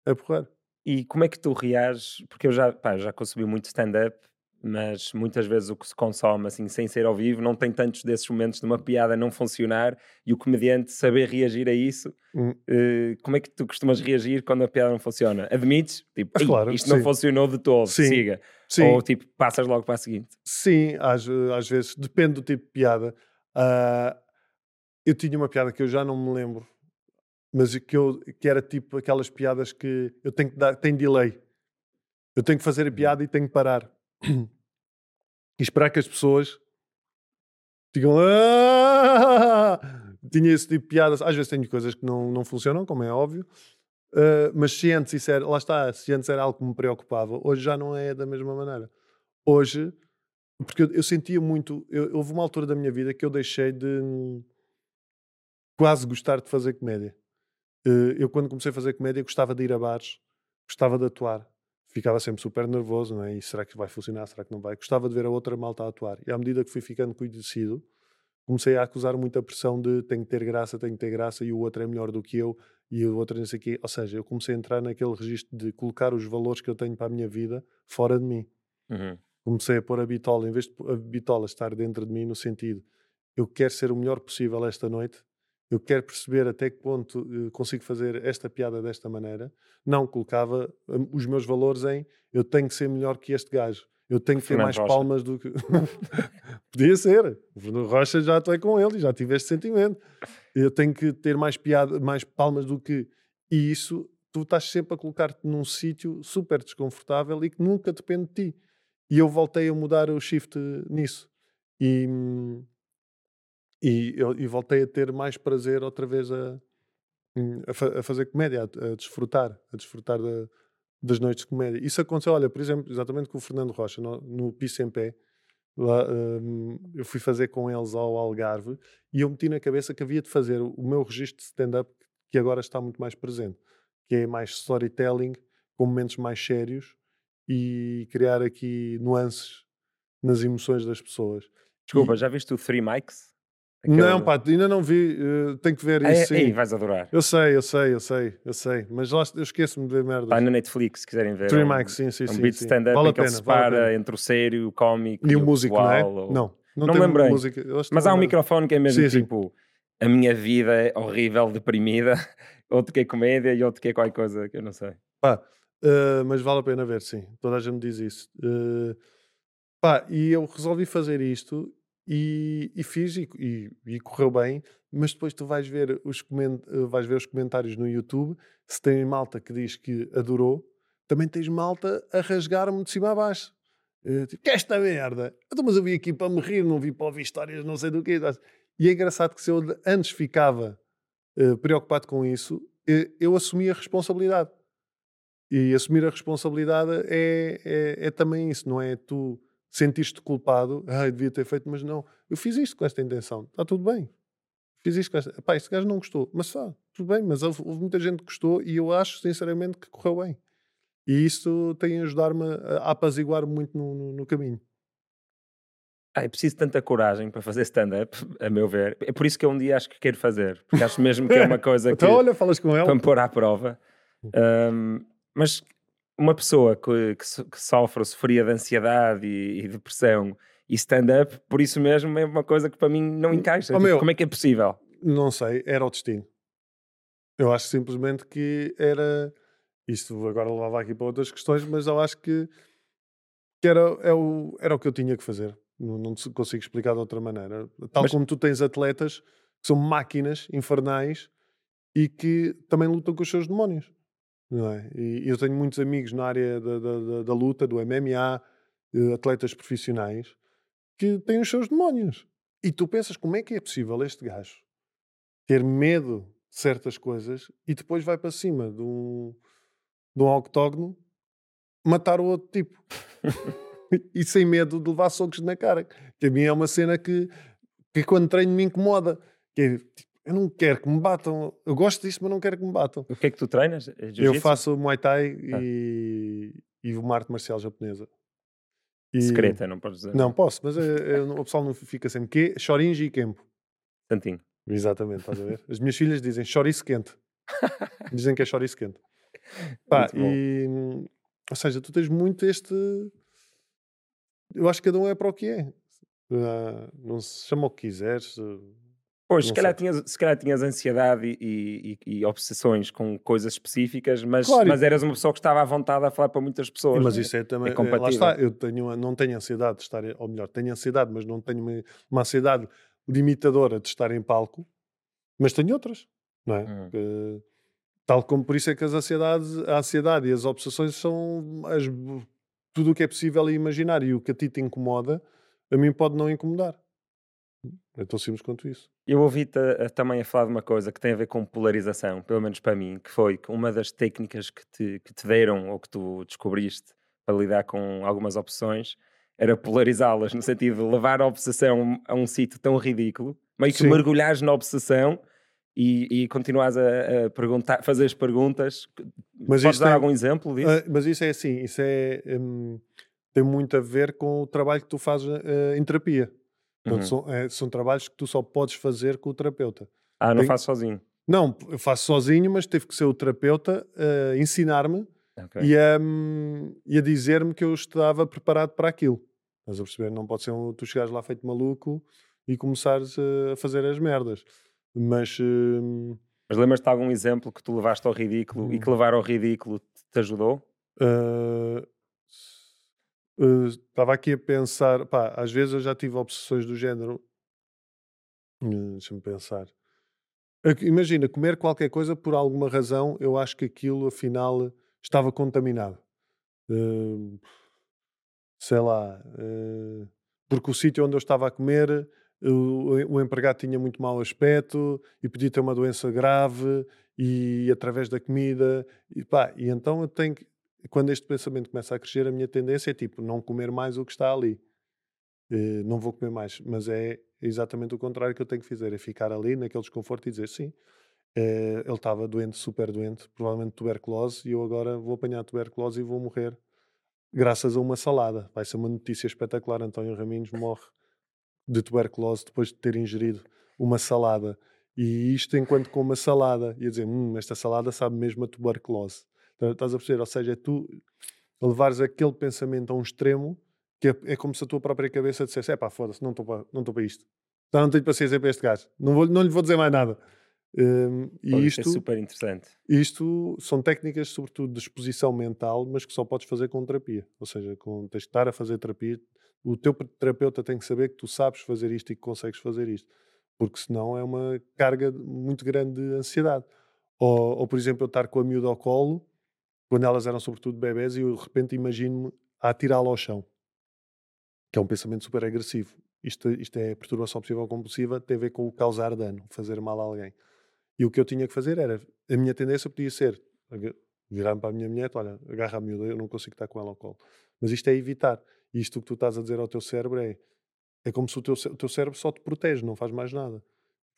É porrar. E como é que tu reages? Porque eu já, pá, já consumi muito stand-up, mas muitas vezes o que se consome assim sem ser ao vivo não tem tantos desses momentos de uma piada não funcionar e o comediante saber reagir a isso. Hum. Uh, como é que tu costumas reagir quando a piada não funciona? Admites? Tipo, ah, claro, isto sim. não funcionou de todo, sim. siga. Sim. Ou tipo, passas logo para a seguinte? Sim, às, às vezes, depende do tipo de piada. Uh, eu tinha uma piada que eu já não me lembro mas que, eu, que era tipo aquelas piadas que eu tenho que dar, tem delay. Eu tenho que fazer a uhum. piada e tenho que parar. E esperar que as pessoas digam. Ah! Tinha esse tipo de piadas. Às vezes tenho coisas que não, não funcionam, como é óbvio. Uh, mas se antes isso era, lá está, se antes era algo que me preocupava, hoje já não é da mesma maneira. Hoje, porque eu, eu sentia muito. Eu, houve uma altura da minha vida que eu deixei de quase gostar de fazer comédia. Eh, eu, quando comecei a fazer comédia, gostava de ir a bares, gostava de atuar. Ficava sempre super nervoso, não é? E será que vai funcionar? Será que não vai? Gostava de ver a outra malta a atuar. E à medida que fui ficando conhecido, comecei a acusar muita pressão de tenho que ter graça, tenho que ter graça e o outro é melhor do que eu e o outro não sei o quê. Ou seja, eu comecei a entrar naquele registro de colocar os valores que eu tenho para a minha vida fora de mim. Uhum. Comecei a pôr a bitola, em vez de a bitola estar dentro de mim, no sentido eu quero ser o melhor possível esta noite, eu quero perceber até que ponto uh, consigo fazer esta piada desta maneira. Não colocava um, os meus valores em eu tenho que ser melhor que este gajo. Eu tenho que ter mais Rocha. palmas do que. Podia ser. O Fernando Rocha já estou com ele e já tive este sentimento. Eu tenho que ter mais piada, mais palmas do que. E isso, tu estás sempre a colocar-te num sítio super desconfortável e que nunca depende de ti. E eu voltei a mudar o shift nisso. E, hum, e, eu, e voltei a ter mais prazer outra vez a, hum, a, fa a fazer comédia, a, a, desfrutar, a desfrutar da, das noites de comédia. Isso aconteceu, olha, por exemplo, exatamente com o Fernando Rocha, no, no Piso em Pé. Lá, um, eu fui fazer com eles ao Algarve e eu meti na cabeça que havia de fazer o meu registro de stand-up que agora está muito mais presente, que é mais storytelling, com momentos mais sérios e criar aqui nuances nas emoções das pessoas. Desculpa, E- já viste o Three Mics? Não, pá, ainda não vi, eh, tenho que ver É, isso. sim. ei, vais adorar. Eu sei, eu sei, eu sei, eu sei, mas lá, eu esqueço-me de ver merdas. Está na Netflix, se quiserem ver. Three É um- sim, sim, é um sim. beat sim. stand-up Vale em que ele pena, vale separa pena. entre o sério, o cómico E o músico, não é? ou- Não, não, Não lembrei. música. Mas há um microfone que é mesmo Sim, sim. tipo a minha vida é horrível, deprimida, outro que é comédia e outro que é qualquer coisa que eu não sei. Pá, eh, mas vale a pena ver, sim. Toda a gente diz isso. Eh, pá, e eu resolvi fazer isto e, e fiz e, e- e correu bem, mas depois tu vais ver, os eh, vais ver os comentários no YouTube. Se tem malta que diz que adorou, também tens malta a rasgar-me de cima a baixo. Eh, tipo, que esta merda! Então, mas eu vim aqui para me rir, não vim para ouvir histórias, não sei do que. E é engraçado que se eu antes ficava eh, preocupado com isso, eu assumi a responsabilidade. E assumir a responsabilidade é, é, é também isso, não é tu sentiste culpado, ah, devia ter feito, mas não, eu fiz isto com esta intenção, está tudo bem. Fiz isto com esta. Pá, este gajo não gostou, mas só, tudo bem, mas houve, houve muita gente que gostou e eu acho sinceramente que correu bem. E isso tem a ajudar-me a, apaziguar muito no, no, no caminho. Ah, é preciso tanta coragem para fazer stand-up, a meu ver. É por isso que eu um dia acho que quero fazer, porque acho mesmo que é uma coisa que Então, olha, falas com para ela. me pôr à prova. Um, mas uma pessoa que, que, que sofre ou sofria de ansiedade e, e depressão e stand-up, por isso mesmo é uma coisa que para mim não encaixa. Oh, Tipo, meu. Como é que é possível? Não sei, era o destino. Eu acho simplesmente que era. Isto agora levava aqui para outras questões, mas eu acho que, que era, é o, era o que eu tinha que fazer. Não, não consigo explicar de outra maneira. Tal Mas- como tu tens atletas que são máquinas infernais e que também lutam com os seus demónios. Não é? E eu tenho muitos amigos na área da, da, da- luta, do MMA, eh, atletas profissionais, que têm os seus demónios. E tu pensas como é que é possível este gajo ter medo de certas coisas e depois vai para cima de um, de um octógono matar o outro tipo. e sem medo de levar socos na cara. Que a mim é uma cena que, que quando treino me incomoda. Que é, eu não quero que me batam. Eu gosto disso, mas não quero que me batam. O que é que tu treinas? É Eu faço Muay Thai Ah. e, e uma arte marcial japonesa. E- Secreta, não podes dizer. Não, posso, mas eh, eu não- o pessoal não fica sempre. Que Shorinji e Kempo. Santinho. Exatamente, estás a ver? As minhas filhas dizem chouriço quente. Dizem que é chouriço quente. Pá, e, ou seja, tu tens muito este. Eu acho que cada um é para o que é. Ah, não se chama o que quiseres. Pois, se calhar, tinhas, se calhar tinhas ansiedade e, e- e obsessões com coisas específicas, mas, Claro. mas eras uma pessoa que estava à vontade a falar para muitas pessoas. Mas não é? isso é também. É eh, lá compatível. está, eu tenho, não tenho ansiedade de estar. Ou melhor, tenho ansiedade, mas não tenho uma, uma ansiedade limitadora de estar em palco. Mas tenho outras, não é? Hum. Que- tal como por isso é que as ansiedades, a ansiedade e as obsessões são as, tudo o que é possível e imaginar. E o que a ti te incomoda, a mim pode não incomodar. É tão simples quanto isso. Eu ouvi-te também a falar de uma coisa que tem a ver com polarização, pelo menos para mim, que foi que uma das técnicas que te, que te deram ou que tu descobriste para lidar com algumas opções era polarizá-las, no sentido de levar a obsessão a um sítio tão ridículo, meio que Sim. mergulhares na obsessão e, e continuares a, a perguntar, fazer as perguntas. Mas Podes dar é- algum exemplo disso? Ah, mas isso é assim, isso é, hum, tem muito a ver com o trabalho que tu fazes ah, em terapia. Uhum. são, é, são trabalhos que tu só podes fazer com o terapeuta. Ah, não tem- faço sozinho. Não, eu faço sozinho, mas teve que ser o terapeuta a ensinar-me Ok. e a, hum, e a dizer-me que eu estava preparado para aquilo. Estás a perceber? Não pode ser um, tu chegares lá feito maluco e começares a fazer as merdas. Mas hum, Mas lembras-te de algum exemplo que tu levaste ao ridículo e Hum. que levar ao ridículo te- ajudou? ah, ah, estava aqui a pensar, pá, às vezes eu já tive obsessões do género. Hum, Deixa-me pensar. Imagina, comer qualquer coisa por alguma razão, eu acho que aquilo afinal estava contaminado. Uh, sei lá, uh, porque o sítio onde eu estava a comer, o, o empregado tinha muito mau aspecto e podia ter uma doença grave e através da comida, e, pá, e então eu tenho que, quando este pensamento começa a crescer, a minha tendência é tipo, não comer mais o que está ali. Uh, não vou comer mais, mas é exatamente o contrário que eu tenho que fazer, é ficar ali naquele desconforto e dizer sim, eh, ele estava doente, super doente, provavelmente tuberculose, e eu agora vou apanhar tuberculose e vou morrer graças a uma salada. Vai ser uma notícia espetacular. António Raminhos morre de tuberculose depois de ter ingerido uma salada. E isto enquanto com uma salada, ia dizer, hum, esta salada sabe mesmo a tuberculose. Estás a perceber? Ou seja, é tu levares aquele pensamento a um extremo que é, é como se a tua própria cabeça dissesse: é pá, foda-se, não estou para, não para isto. Então não tenho paciência para este gajo. Não, vou, não lhe vou dizer mais nada. Um, e Pô, isto é super interessante. Isto são técnicas, sobretudo, de exposição mental, mas que só podes fazer com terapia. Ou seja, com, tens de estar a fazer terapia. O teu terapeuta tem que saber que tu sabes fazer isto e que consegues fazer isto. Porque senão é uma carga muito grande de ansiedade. Ou, ou por exemplo, eu estar com a miúda ao colo, quando elas eram sobretudo bebés, e eu de repente imagino-me a atirá-la ao chão. Que é um pensamento super agressivo. Isto, isto é perturbação obsessiva compulsiva, tem a ver com o causar dano, fazer mal a alguém. E o que eu tinha que fazer era, a minha tendência podia ser virar-me para a minha mulher, olha, agarra a miúda, eu não consigo estar com ela ao colo. Mas isto é evitar. E isto que tu estás a dizer ao teu cérebro é, é como se o teu, o teu cérebro só te protege, não faz mais nada.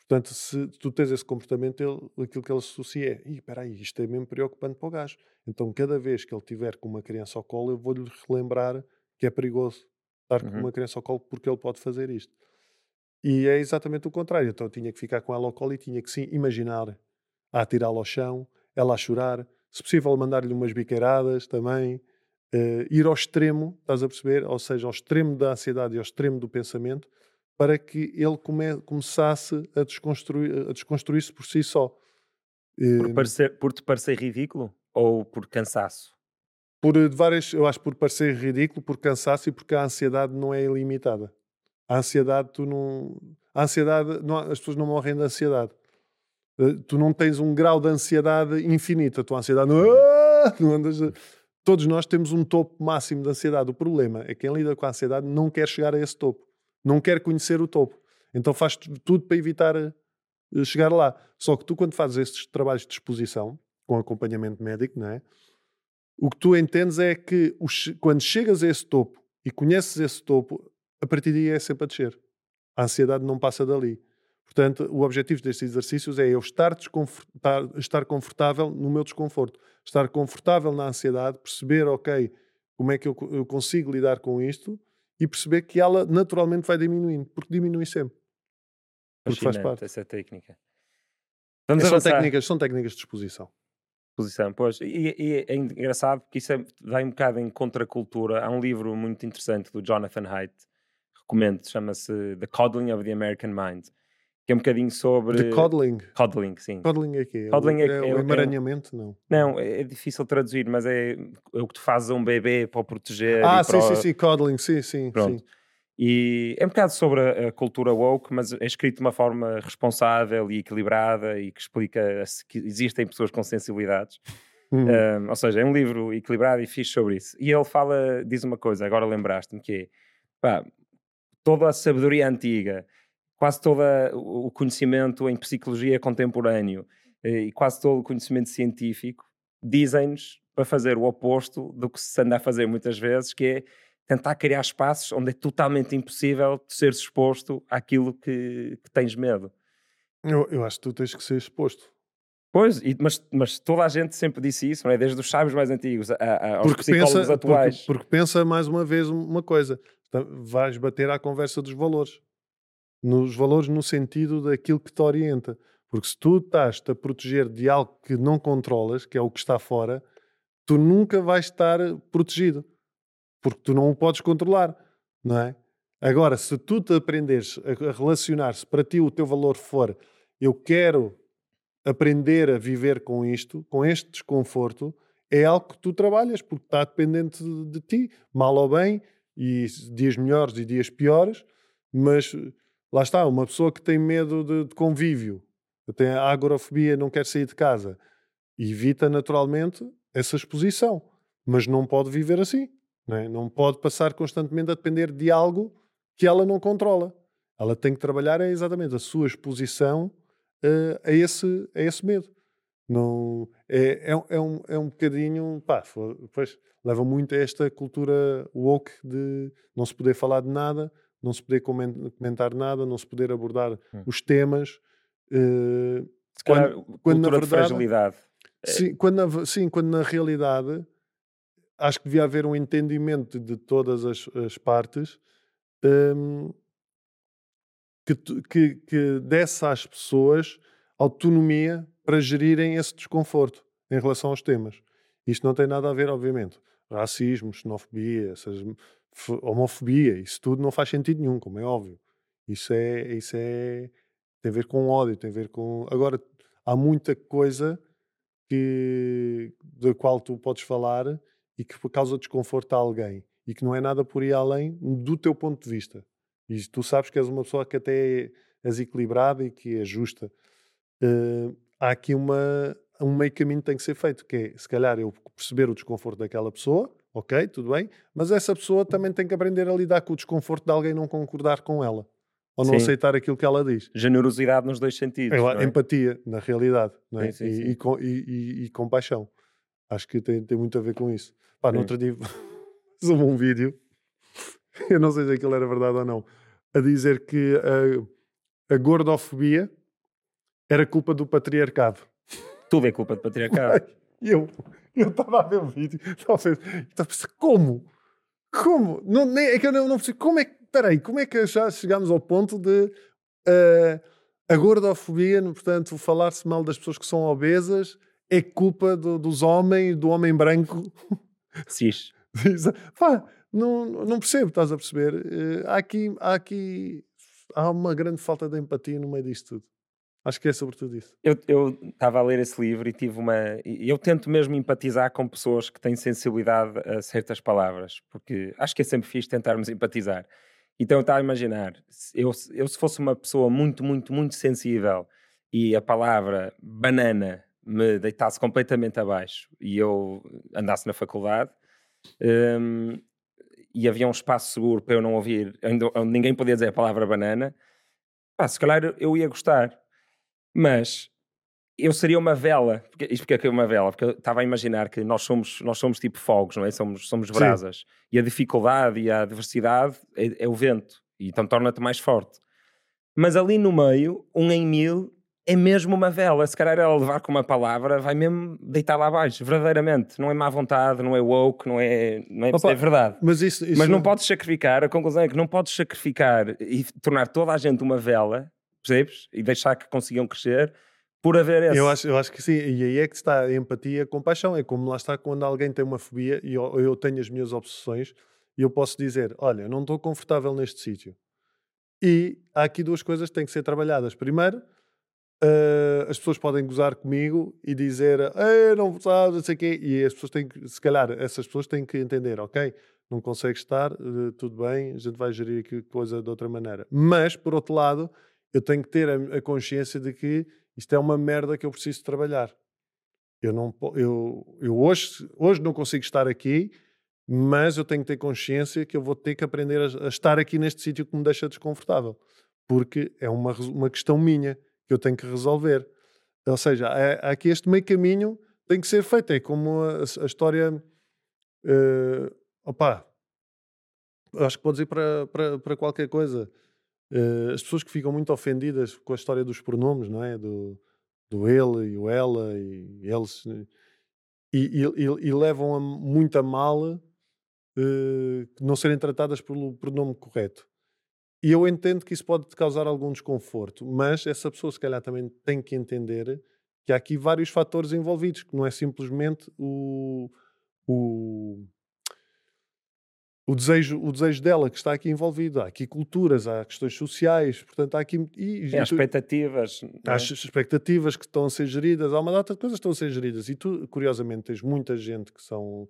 Portanto, se tu tens esse comportamento, ele, aquilo que ele associa é, espera aí, isto é mesmo preocupante para o gajo. Então, cada vez que ele tiver com uma criança ao colo, eu vou-lhe relembrar que é perigoso estar uhum. com uma criança ao colo porque ele pode fazer isto. E é exatamente o contrário. Então eu tinha que ficar com ela ao colo e tinha que sim imaginar a atirá-la ao chão, ela a chorar, se possível mandar-lhe umas biqueiradas também, uh, ir ao extremo, estás a perceber? Ou seja, ao extremo da ansiedade e ao extremo do pensamento, para que ele come, começasse a desconstruir-se a desconstruir por si só. Por, eh, parecer, por te parecer ridículo ou por cansaço? Por várias, eu acho por parecer ridículo, por cansaço e porque a ansiedade não é ilimitada. A ansiedade, tu não. A ansiedade, não, as pessoas não morrem de ansiedade. Eh, tu não tens um grau de ansiedade infinita. A tua ansiedade não. Ah, não andas, todos nós temos um topo máximo de ansiedade. O problema é que quem lida com a ansiedade não quer chegar a esse topo. Não quer conhecer o topo. Então faz tudo para evitar eh, chegar lá. Só que tu, quando fazes estes trabalhos de exposição, com acompanhamento médico, não é? O que tu entendes é que quando chegas a esse topo e conheces esse topo, a partir daí é sempre a descer. A ansiedade não passa dali. Portanto, o objetivo destes exercícios é eu estar, estar confortável no meu desconforto, estar confortável na ansiedade, perceber, ok, como é que eu, eu, consigo lidar com isto e perceber que ela naturalmente vai diminuindo, porque diminui sempre. Porque faz parte. essa técnica. Vamos são, técnicas, são técnicas de exposição. Exposição, pois. E, e, é engraçado porque isso é, vai um bocado em contracultura. Há um livro muito interessante do Jonathan Haidt recomendo, chama-se The Coddling of the American Mind, que é um bocadinho sobre... The Coddling? Coddling, sim. Coddling é quê? Coddling é, é, é o emaranhamento, não? Não, é, é difícil traduzir, mas é, é o que tu fazes a um bebê para o proteger. Ah, sim, sim, sim, Coddling, sim, sim. Pronto. Sim. E é um bocado sobre a, a, cultura woke, mas é escrito de uma forma responsável e equilibrada e que explica que existem pessoas com sensibilidades. Uhum. Um, ou seja, é um livro equilibrado e fixe sobre isso. E ele fala, diz uma coisa, agora lembraste-me, que é pá, toda a sabedoria antiga, quase todo o conhecimento em psicologia contemporâneo eh, e quase todo o conhecimento científico dizem-nos para fazer o oposto do que se anda a fazer muitas vezes, que é tentar criar espaços onde é totalmente impossível seres exposto àquilo que, que tens medo. Eu, eu, acho que tu tens que ser exposto. Pois, e, mas, mas toda a gente sempre disse isso, não é? desde os sábios mais antigos a, a, aos porque psicólogos pensa, atuais. Porque, porque pensa mais uma vez uma coisa: vais bater à conversa dos valores. Nos valores no sentido daquilo que te orienta. Porque se tu estás-te a proteger de algo que não controlas, que é o que está fora, tu nunca vais estar protegido. Porque tu não o podes controlar, não é? Agora, se tu te aprenderes a relacionar-se, para ti o teu valor for eu quero aprender a viver com isto, com este desconforto, é algo que tu trabalhas, porque está dependente de, de ti, mal ou bem, e dias melhores e dias piores, mas lá está, uma pessoa que tem medo de, de convívio, tem a agorafobia, não quer sair de casa, evita naturalmente essa exposição, mas não pode viver assim, não, é? não pode passar constantemente a depender de algo que ela não controla. Ela tem que trabalhar é exatamente a sua exposição uh, a, esse, a esse medo. Não, é, é, é, um, é um bocadinho, pá, pois, leva muito a esta cultura woke de não se poder falar de nada, não se poder comentar nada, não se poder abordar hum. os temas. Uh, Se calhar, quando, quando na verdade, de fragilidade. Sim quando, na, sim, quando na realidade acho que devia haver um entendimento de todas as, as partes um, que, que, que desse às pessoas autonomia para gerirem esse desconforto em relação aos temas. Isto não tem nada a ver, obviamente, racismo, xenofobia, essas, homofobia, isso tudo não faz sentido nenhum, como é óbvio. Isso é, isso é tem a ver com ódio, tem a ver com. Agora, há muita coisa que, da qual tu podes falar e que causa desconforto a alguém e que não é nada por ir além do teu ponto de vista. E tu sabes que és uma pessoa que até és equilibrada e que é justa. Uh, há aqui uma, um meio caminho que tem que ser feito, que é, se calhar, eu perceber o desconforto daquela pessoa, ok, tudo bem, mas essa pessoa também tem que aprender a lidar com o desconforto de alguém não concordar com ela. Ou não sim. aceitar aquilo que ela diz. Generosidade nos dois sentidos. É? Empatia, na realidade. Não é? Sim, sim, e, e, e, e, compaixão. Acho que tem, tem muito a ver com isso. Pá, no outro dia houve um vídeo, eu não sei se aquilo era verdade ou não, a dizer que a, a gordofobia era culpa do patriarcado. Tudo é culpa do patriarcado. E eu estava a ver o vídeo, a pensar, como? Como? Não, nem, é que eu não, não percebo. Como é que. Peraí, como é que já chegámos ao ponto de uh, a gordofobia, portanto, falar-se mal das pessoas que são obesas é culpa do, dos homens, do homem branco? Cis. Pá, não, não percebo, estás a perceber? Uh, há, aqui, há aqui. Há uma grande falta de empatia no meio disto tudo. Acho que é sobretudo isso. Eu estava a ler esse livro e tive uma. Eu tento mesmo empatizar com pessoas que têm sensibilidade a certas palavras, porque acho que é sempre fixe tentarmos empatizar. Então eu estava a imaginar, eu, eu se fosse uma pessoa muito, muito, muito sensível e a palavra banana me deitasse completamente abaixo e eu andasse na faculdade um, e havia um espaço seguro para eu não ouvir, onde ninguém podia dizer a palavra banana, pá, se calhar eu ia gostar mas eu seria uma vela. Porque, isto porque é que é uma vela? Porque eu estava a imaginar que nós somos, nós somos tipo fogos, não é? Somos, somos brasas. Sim. E a dificuldade e a diversidade é, é o vento. E então torna-te mais forte. Mas ali no meio, um em mil é mesmo uma vela. Se calhar ela levar com uma palavra, vai mesmo deitar lá abaixo, verdadeiramente. Não é má vontade, não é woke, não é, não é, Opa, é verdade. Mas, isso, isso mas não podes sacrificar, a conclusão é que não podes sacrificar e tornar toda a gente uma vela percebes? E deixar que consigam crescer por haver esse. Eu acho, eu acho que sim, e aí é que está a empatia, a compaixão. É como lá está quando alguém tem uma fobia e eu, eu tenho as minhas obsessões e eu posso dizer: Olha, não estou confortável neste sítio. E há aqui duas coisas que têm que ser trabalhadas. Primeiro, uh, as pessoas podem gozar comigo e dizer: Ei, não sabes, não sei o quê. E as pessoas têm que, se calhar, essas pessoas têm que entender: Ok, não consegue estar, uh, tudo bem, a gente vai gerir aqui coisa de outra maneira. Mas, por outro lado, eu tenho que ter a, a, consciência de que isto é uma merda que eu preciso trabalhar. Eu, não, eu, eu hoje, hoje não consigo estar aqui, mas eu tenho que ter consciência que eu vou ter que aprender a, a estar aqui neste sítio que me deixa desconfortável. Porque é uma, uma questão minha que eu tenho que resolver. Ou seja, há, há aqui este meio caminho tem que ser feito. É como a, a história. Uh, opa, acho que pode ir para, para, para qualquer coisa. Uh, as pessoas que ficam muito ofendidas com a história dos pronomes, não é? Do, do ele e o ela e eles. E, e, e levam a, muito a mal uh, não serem tratadas pelo pronome correto. E eu entendo que isso pode causar algum desconforto, mas essa pessoa, se calhar, também tem que entender que há aqui vários fatores envolvidos, que não é simplesmente o, o o desejo, o desejo dela que está aqui envolvido. Há aqui culturas, há questões sociais, portanto há aqui... E, há expectativas. Há é? expectativas que estão a ser geridas, há uma data de coisas que estão a ser geridas. E tu, curiosamente, tens muita gente que são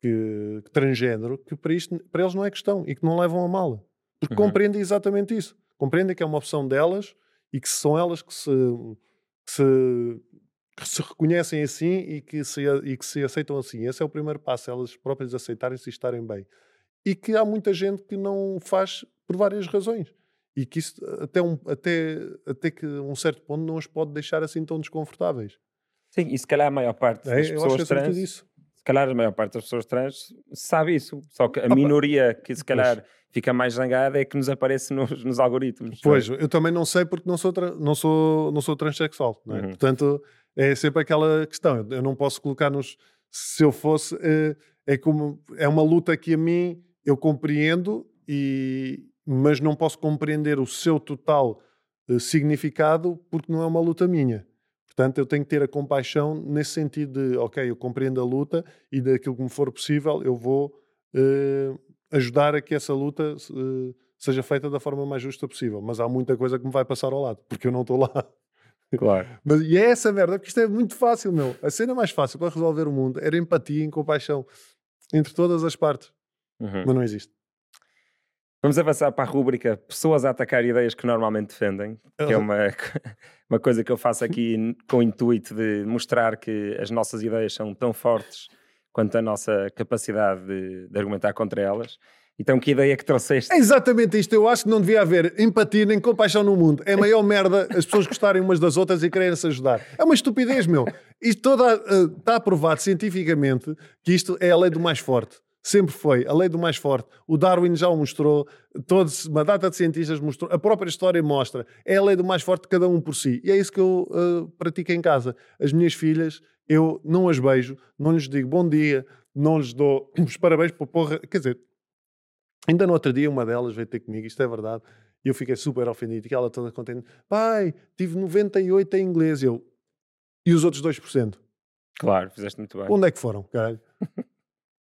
que, que transgênero, que para, isto, para eles não é questão e que não levam a mal. Porque uhum. compreendem exatamente isso. Compreendem que é uma opção delas e que são elas que se, que se, que se reconhecem assim e que se, e que se aceitam assim. Esse é o primeiro passo, elas próprias aceitarem-se e estarem bem e que há muita gente que não faz por várias razões. E que isso até, um, até, até que um certo ponto não os pode deixar assim tão desconfortáveis. Sim, e se calhar a maior parte é, das pessoas é trans, se calhar a maior parte das pessoas trans sabe isso. Só que a minoria que se calhar pois. fica mais zangada é que nos aparece nos, nos algoritmos. Pois, eu também não sei porque não sou, não sou, não sou transexual. Não é? uhum. Portanto, é sempre aquela questão. Eu não posso colocar nos. Se eu fosse. É, é como. É uma luta que a mim eu compreendo, e, mas não posso compreender o seu total uh, significado porque não é uma luta minha. Portanto, eu tenho que ter a compaixão nesse sentido de, ok, eu compreendo a luta e daquilo que me for possível, eu vou uh, ajudar a que essa luta uh, seja feita da forma mais justa possível. Mas há muita coisa que me vai passar ao lado, porque eu não estou lá. Claro. Mas, e é essa merda, porque isto é muito fácil, meu. A cena mais fácil para resolver o mundo era empatia e compaixão entre todas as partes. Uhum. Mas não existe. Vamos avançar para a rúbrica Pessoas a atacar ideias que normalmente defendem, que é uma, uma coisa que eu faço aqui com o intuito de mostrar que as nossas ideias são tão fortes quanto a nossa capacidade de, de argumentar contra elas. Então, que ideia que trouxeste? É exatamente isto. Eu acho que não devia haver empatia nem compaixão no mundo. É a maior merda as pessoas gostarem umas das outras e quererem se ajudar. É uma estupidez, meu. Isto toda, uh, está aprovado cientificamente que isto é a lei do mais forte. Sempre foi. A lei do mais forte. O Darwin já o mostrou, todos, uma data de cientistas mostrou, a própria história mostra. É a lei do mais forte, cada um por si. E é isso que eu uh, pratico em casa. As minhas filhas, eu não as beijo, não lhes digo bom dia, não lhes dou os parabéns por porra. Quer dizer, ainda no outro dia uma delas veio ter comigo, isto é verdade, e eu fiquei super ofendido, e ela toda contente. Pai, tive 98 em inglês. Eu, e os outros 2%? Claro, fizeste muito bem. Onde é que foram, caralho?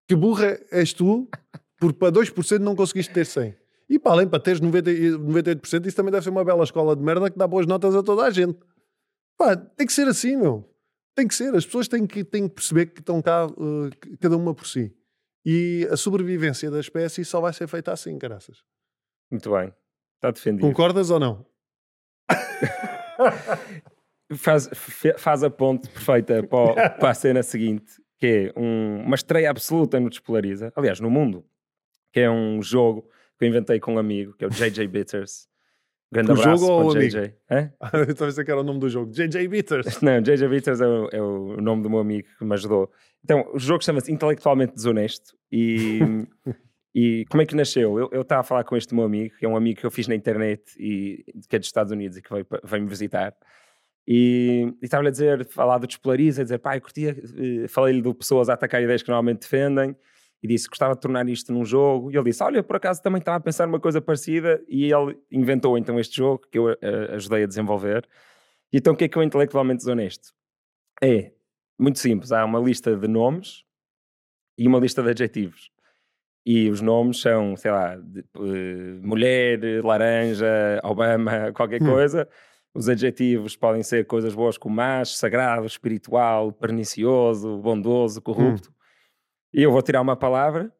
que burra és tu, porque para 2% não conseguiste ter 100. E para além, para teres 90, 98%, isso também deve ser uma bela escola de merda que dá boas notas a toda a gente. Pá, tem que ser assim, meu. Tem que ser. As pessoas têm que, têm que perceber que estão cá, uh, cada uma por si. E a sobrevivência da espécie só vai ser feita assim, caraças. Muito bem. Está defendido. Concordas ou não? faz, faz a ponte perfeita para, para a cena seguinte, que é um, uma estreia absoluta no Despolariza, aliás, no mundo, que é um jogo que eu inventei com um amigo, que é o JJ Bitters. Grande o abraço jogo para o JJ. eu estava a dizer que era o nome do jogo. JJ Bitters. Não, JJ Bitters é o, é o nome do meu amigo que me ajudou. Então, o jogo chama-se Intelectualmente Desonesto e, e como é que nasceu? Eu estava a falar com este meu amigo, que é um amigo que eu fiz na internet e que é dos Estados Unidos e que veio, veio me visitar. E estava-lhe a dizer, falar do Despolariza, a dizer, pá, eu curtia, uh, falei-lhe de pessoas a atacar ideias que normalmente defendem, e disse gostava de tornar isto num jogo, e ele disse, olha, por acaso também estava a pensar numa coisa parecida, e ele inventou então este jogo, que eu uh, ajudei a desenvolver. E então o que é que é o intelectualmente desonesto? É muito simples, há uma lista de nomes e uma lista de adjetivos. E os nomes são, sei lá, de, uh, mulher, laranja, Obama, qualquer hum. coisa. Os adjetivos podem ser coisas boas como más, sagrado, espiritual, pernicioso, bondoso, corrupto. Hum. E eu vou tirar uma palavra,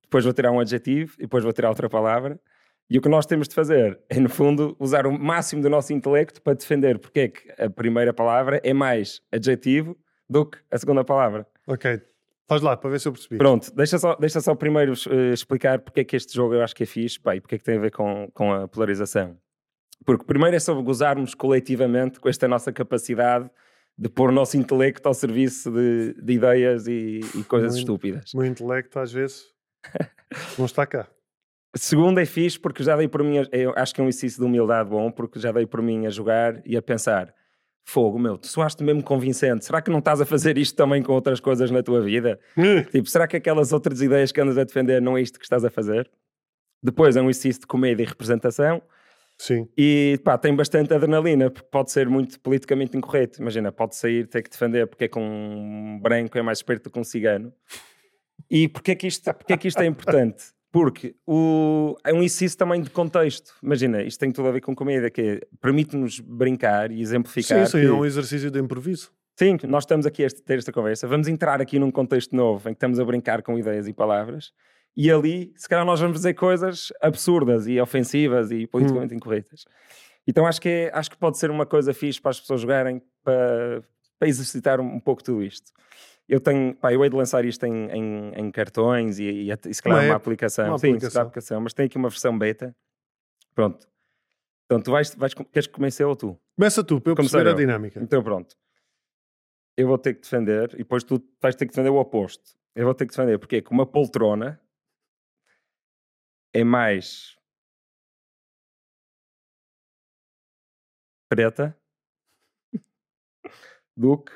depois vou tirar um adjetivo e depois vou tirar outra palavra. E o que nós temos de fazer é, no fundo, usar o máximo do nosso intelecto para defender porque é que a primeira palavra é mais adjetivo do que a segunda palavra. Ok. Faz lá, para ver se eu percebi. Pronto, deixa só, deixa só primeiro uh, explicar porque é que este jogo eu acho que é fixe pá, e porque é que tem a ver com, com a polarização. Porque primeiro é sobre gozarmos coletivamente com esta nossa capacidade de pôr o nosso intelecto ao serviço de, de ideias e, e coisas muito, estúpidas. O meu intelecto às vezes não está cá. Segundo é fixe porque já dei por mim, eu acho que é um exercício de humildade bom, porque já dei por mim a jogar e a pensar, fogo meu, tu soaste mesmo convincente, será que não estás a fazer isto também com outras coisas na tua vida? tipo, será que aquelas outras ideias que andas a defender não é isto que estás a fazer? Depois é um exercício de comédia e representação, Sim. E pá, tem bastante adrenalina, porque pode ser muito politicamente incorreto. Imagina, pode sair, ter que defender porque é com um branco é mais esperto do que um cigano. E porquê é que isto, porquê é, que isto é importante? Porque o, é um exercício também de contexto. Imagina, isto tem tudo a ver com comédia, que é, permite-nos brincar e exemplificar. Sim, sim, que, é um exercício de improviso. Sim, nós estamos aqui a ter esta conversa. Vamos entrar aqui num contexto novo em que estamos a brincar com ideias e palavras e ali, se calhar, nós vamos dizer coisas absurdas e ofensivas e politicamente hum. incorretas. Então acho que, é, acho que pode ser uma coisa fixe para as pessoas jogarem para, para exercitar um, um pouco tudo isto. Eu tenho, pá, eu hei de lançar isto em, em, em cartões e, e, e, se calhar uma, uma aplicação. Uma Sim, aplicação. aplicação, mas tem aqui uma versão beta. Pronto. Então tu vais, vais queres que comece eu ou tu? Começa tu, para eu perceber a dinâmica. Então pronto. Eu vou ter que defender e depois tu vais ter que defender o oposto. Eu vou ter que defender, porque é que uma poltrona é mais preta do que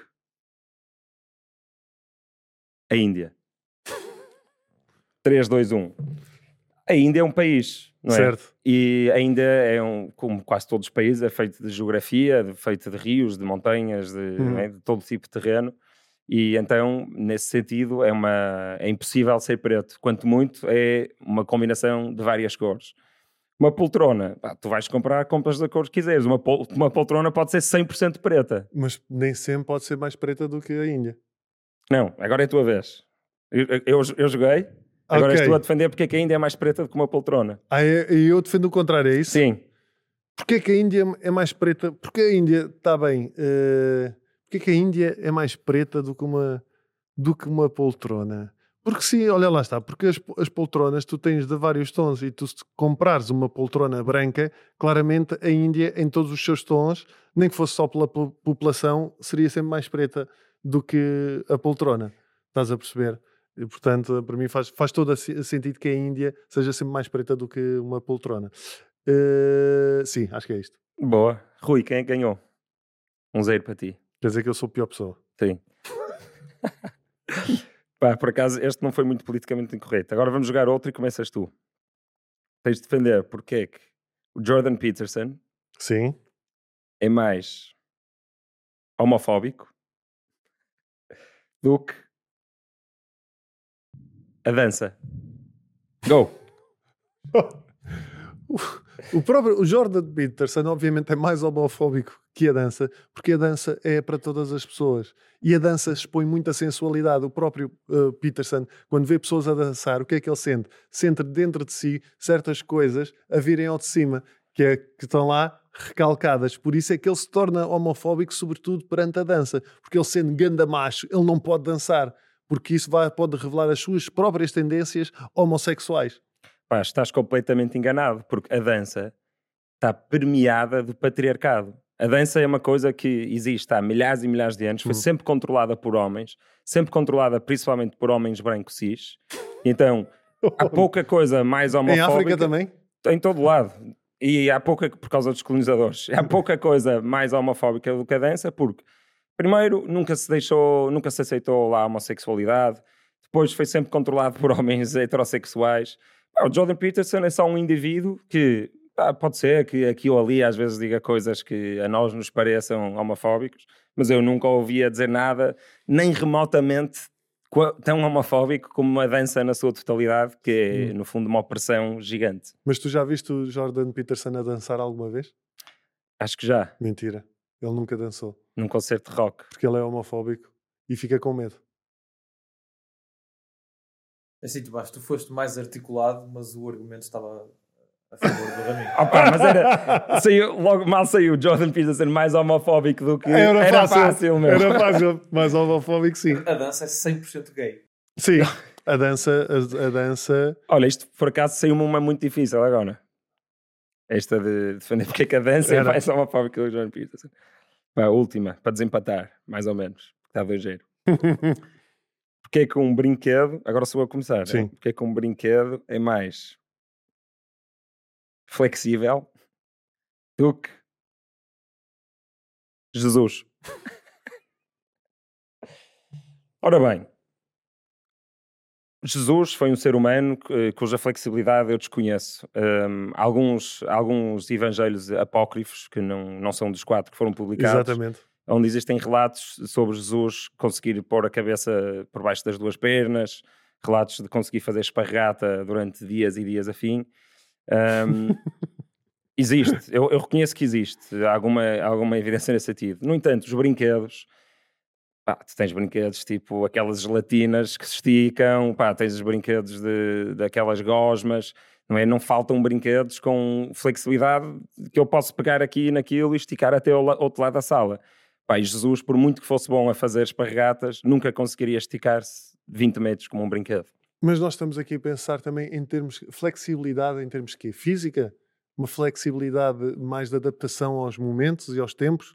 a Índia. 3, 2, 1. A Índia é um país, não é? Certo. E ainda é um, como quase todos os países, é feito de geografia, de- feito de rios, de montanhas, de, Uhum. é? de todo tipo de terreno. E então, nesse sentido, é, uma, é impossível ser preto. Quanto muito, é uma combinação de várias cores. Uma poltrona, pá, tu vais comprar, compras da cor que quiseres. Uma, pol- uma poltrona pode ser 100% preta. Mas nem sempre pode ser mais preta do que a Índia. Não, agora é a tua vez. Eu, eu, eu joguei, agora és Ok. tu a defender porque é que ainda é mais preta do que uma poltrona. Ah, é- e eu defendo o contrário, é isso? Sim, Porquê que a Índia é mais preta? Porque a Índia, está bem, uh, porquê que a Índia é mais preta do que uma, do que uma poltrona? Porque sim, olha lá está, porque as, as poltronas tu tens de vários tons e tu se comprares uma poltrona branca, claramente a Índia em todos os seus tons, nem que fosse só pela po- população, seria sempre mais preta do que a poltrona. Estás a perceber? E, portanto, para mim faz, faz todo sentido que a Índia seja sempre mais preta do que uma poltrona. Uh, sim, acho que é isto. boa. Rui, quem é ganhou? Um zero para ti. Quer dizer que eu sou a pior pessoa. Sim. Pá, por acaso, este não foi muito politicamente incorreto. Agora vamos jogar outro e começas tu. Tens de defender porque é que o Jordan Peterson Sim. é mais homofóbico do que a dança. Go! O próprio o Jordan Peterson, obviamente, é mais homofóbico que a dança, porque a dança é para todas as pessoas e a dança expõe muita sensualidade. O próprio uh, Peterson, quando vê pessoas a dançar, o que é que ele sente? Sente dentro de si certas coisas a virem ao de cima, que, é, que estão lá recalcadas. Por isso é que ele se torna homofóbico, sobretudo perante a dança, porque ele sendo ganda macho, ele não pode dançar, porque isso vai, pode revelar as suas próprias tendências homossexuais. Pá, estás completamente enganado, porque a dança está permeada do patriarcado. A dança é uma coisa que existe há milhares e milhares de anos, foi Hum. sempre controlada por homens, sempre controlada principalmente por homens brancos cis. Então, há pouca coisa mais Em homofóbica. África também? Em todo lado. E há pouca, por causa dos colonizadores, há pouca coisa mais homofóbica do que a dança, porque, primeiro, nunca se deixou, nunca se aceitou lá a homossexualidade, depois foi sempre controlado por homens heterossexuais. O Jordan Peterson é só um indivíduo que pá, pode ser que aqui ou ali às vezes diga coisas que a nós nos pareçam homofóbicos, mas eu nunca ouvia dizer nada, nem remotamente tão homofóbico como uma dança na sua totalidade, que é, Hum. no fundo, uma opressão gigante. Mas tu já viste o Jordan Peterson a dançar alguma vez? Acho que já, Mentira. Ele nunca dançou. num concerto de rock. Porque ele é homofóbico e fica com medo. Assim, tu, tu foste mais articulado, mas o argumento estava a favor do Raminho. Opa, mas era. Saiu, logo mal saiu o Jordan Peterson mais homofóbico do que. Era, fácil, meu. Era fácil, mas homofóbico sim. A dança é 100% gay. Sim, a dança, a, a dança. Olha, isto por acaso saiu-me uma muito difícil agora. Esta de defender porque é que a dança é Era. mais homofóbica do Jordan Peterson. Pá, a última, para desempatar, mais ou menos. Está 2 Porque é que um brinquedo. Agora sou eu a começar. né? Sim. Porque é que um brinquedo é mais flexível do que Jesus. Ora bem, Jesus foi um ser humano cuja flexibilidade eu desconheço. Hum, alguns, alguns evangelhos apócrifos, que não, não são dos quatro que foram publicados, Exatamente. onde existem relatos sobre Jesus conseguir pôr a cabeça por baixo das duas pernas, relatos de conseguir fazer esparrata durante dias e dias a fim. Ahm, existe, eu, eu reconheço que existe alguma, alguma evidência nesse sentido. No entanto, os brinquedos, pá, tu tens brinquedos tipo aquelas gelatinas que se esticam, pá, tens os brinquedos de, daquelas gosmas, não é? Não faltam brinquedos com flexibilidade que eu posso pegar aqui naquilo e esticar até ao outro lado da sala. Pá, Jesus, por muito que fosse bom a fazer esparregatas, nunca conseguiria esticar-se 20 metros como um brinquedo. Mas nós estamos aqui a pensar também em termos flexibilidade, em termos que física, uma flexibilidade mais de adaptação aos momentos e aos tempos.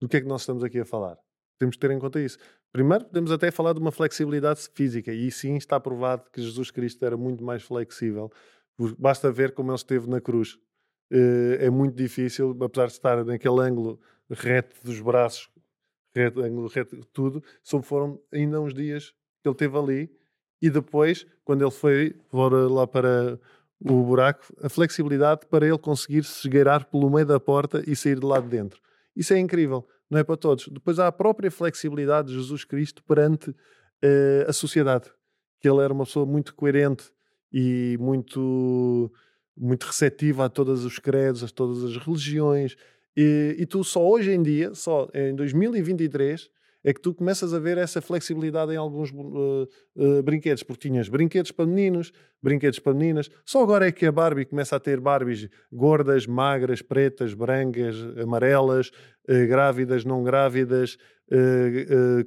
Do que é que nós estamos aqui a falar? Temos que ter em conta isso. Primeiro, podemos até falar de uma flexibilidade física, e sim está provado que Jesus Cristo era muito mais flexível. Basta ver como ele esteve na cruz. Eh, é muito difícil, apesar de estar naquele ângulo reto dos braços, reto, ângulo reto, tudo, só foram ainda uns dias que ele esteve ali, e depois, quando ele foi lá para o buraco, a flexibilidade para ele conseguir se esgueirar pelo meio da porta e sair de lá de dentro. Isso é incrível, não é para todos. Depois há a própria flexibilidade de Jesus Cristo perante uh, a sociedade, que ele era uma pessoa muito coerente e muito, muito receptiva a todos os credos, a todas as religiões. E, e tu só hoje em dia, só em 2023, é que tu começas a ver essa flexibilidade em alguns uh, uh, brinquedos, porque tinhas brinquedos para meninos, brinquedos para meninas. Só agora é que a Barbie começa a ter Barbies gordas, magras, pretas, brancas, amarelas, uh, grávidas, não grávidas,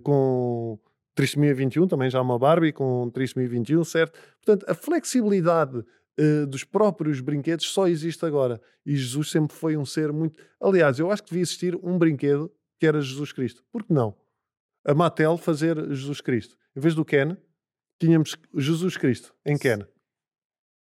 com trissomia 21, também já há uma Barbie com trissomia 21, certo? Portanto, a flexibilidade dos próprios brinquedos só existe agora. E Jesus sempre foi um ser muito. Aliás, eu acho que devia existir um brinquedo que era Jesus Cristo. Por que não? A Mattel fazer Jesus Cristo. Em vez do Ken, tínhamos Jesus Cristo em Ken.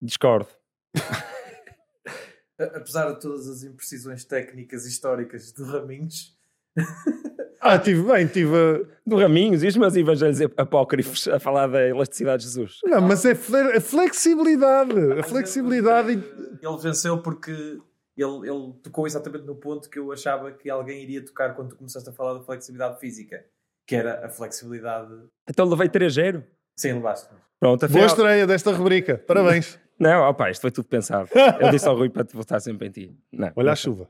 Discordo. Apesar de todas as imprecisões técnicas históricas de Raminhos. ah, tive bem, tive. Do Raminhos e os meus evangelhos apócrifos a falar da elasticidade de Jesus. Não, mas é a flexibilidade. A flexibilidade. Ele venceu porque ele, ele tocou exatamente no ponto que eu achava que alguém iria tocar quando tu começaste a falar da flexibilidade física que era a flexibilidade. Então levei 3-0? Sim, levaste. Pronto, Boa estreia desta rubrica, parabéns. Não, opa, isto foi tudo pensado. Eu disse ao Rui para te votar sempre em ti. Não, Olha não a chuva.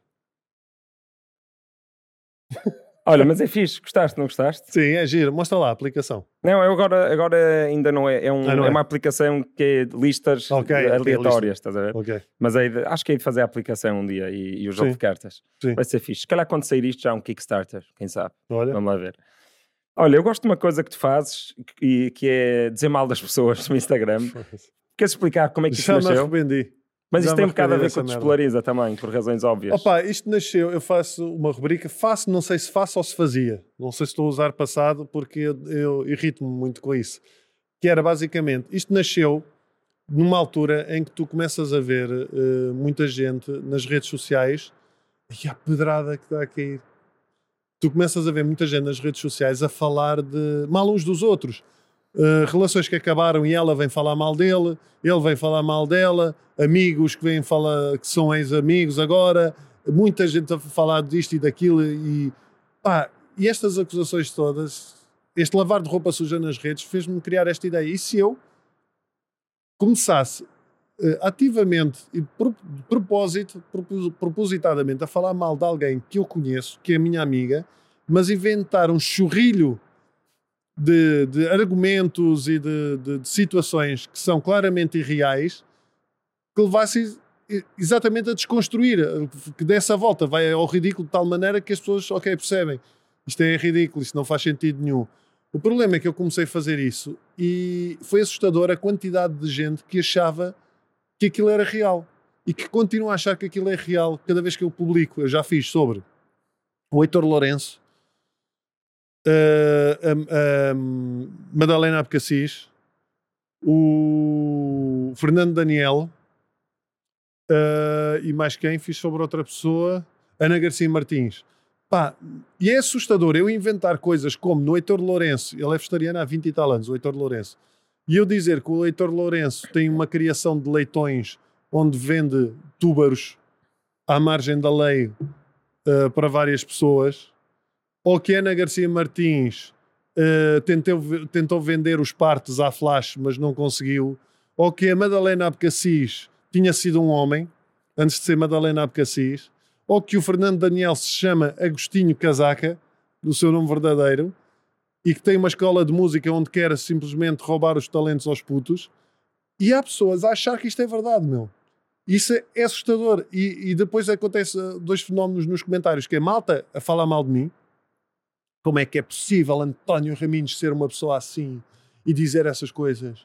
Olha, mas é fixe, gostaste, não gostaste? Sim, é giro. Mostra lá a aplicação. Não, eu agora, agora ainda não é. É, um, ah, não é. é uma aplicação que é de listas okay, aleatórias, okay, estás a ver? Okay. Mas é de, acho que é de fazer a aplicação um dia e, e o jogo Sim. de cartas. Sim. Vai ser fixe. Se calhar quando sair isto já é um Kickstarter, quem sabe? Olha. Vamos lá ver. Olha, eu gosto de uma coisa que tu fazes e que é dizer mal das pessoas no Instagram. Queres explicar como é que Já isso nasceu? Me arrependi. Mas isto tem um bocado a ver com o despolariza também, por razões óbvias. Opa, isto nasceu, eu faço uma rubrica, faço, não sei se faço ou se fazia. Não sei se estou a usar passado porque eu, eu irrito-me muito com isso. Que era basicamente, isto nasceu numa altura em que tu começas a ver uh, muita gente nas redes sociais e a pedrada que está a cair tu começas a ver muita gente nas redes sociais a falar de mal uns dos outros. Uh, relações que acabaram e ela vem falar mal dele, ele vem falar mal dela, amigos que vêm falar que são ex-amigos agora, muita gente a falar disto e daquilo e pá, e estas acusações todas, este lavar de roupa suja nas redes fez-me criar esta ideia. E se eu começasse ativamente e de propósito, propositadamente, a falar mal de alguém que eu conheço, que é minha amiga, mas inventar um churrilho de, de argumentos e de, de, de, situações que são claramente irreais que levasse exatamente a desconstruir, que dessa volta vai ao ridículo de tal maneira que as pessoas, ok, percebem, isto é ridículo, isto não faz sentido nenhum. O problema é que eu comecei a fazer isso e foi assustador a quantidade de gente que achava que aquilo era real e que continua a achar que aquilo é real cada vez que eu publico. Eu já fiz sobre o Heitor Lourenço, uh, Madalena Abcacis, o Fernando Daniel uh, e mais quem fiz sobre outra pessoa, Ana Garcia Martins. Pá, e é assustador eu inventar coisas como no Heitor Lourenço, ele é vegetariano há 20 e tal anos, o Heitor Lourenço, e eu dizer que o Heitor Lourenço tem uma criação de leitões onde vende túbaros à margem da lei uh, para várias pessoas, ou que Ana Garcia Martins uh, tentou, tentou vender os partes à Flash, mas não conseguiu, ou que a Madalena Abcacis tinha sido um homem, antes de ser Madalena Abcacis, ou que o Fernando Daniel se chama Agostinho Casaca, do seu nome verdadeiro, e que tem uma escola de música onde quer simplesmente roubar os talentos aos putos, e há pessoas a achar que isto é verdade, meu. Isso é, é assustador. E, e depois acontece dois fenómenos nos comentários, que é malta a falar mal de mim. Como é que é possível António Raminhos ser uma pessoa assim e dizer essas coisas?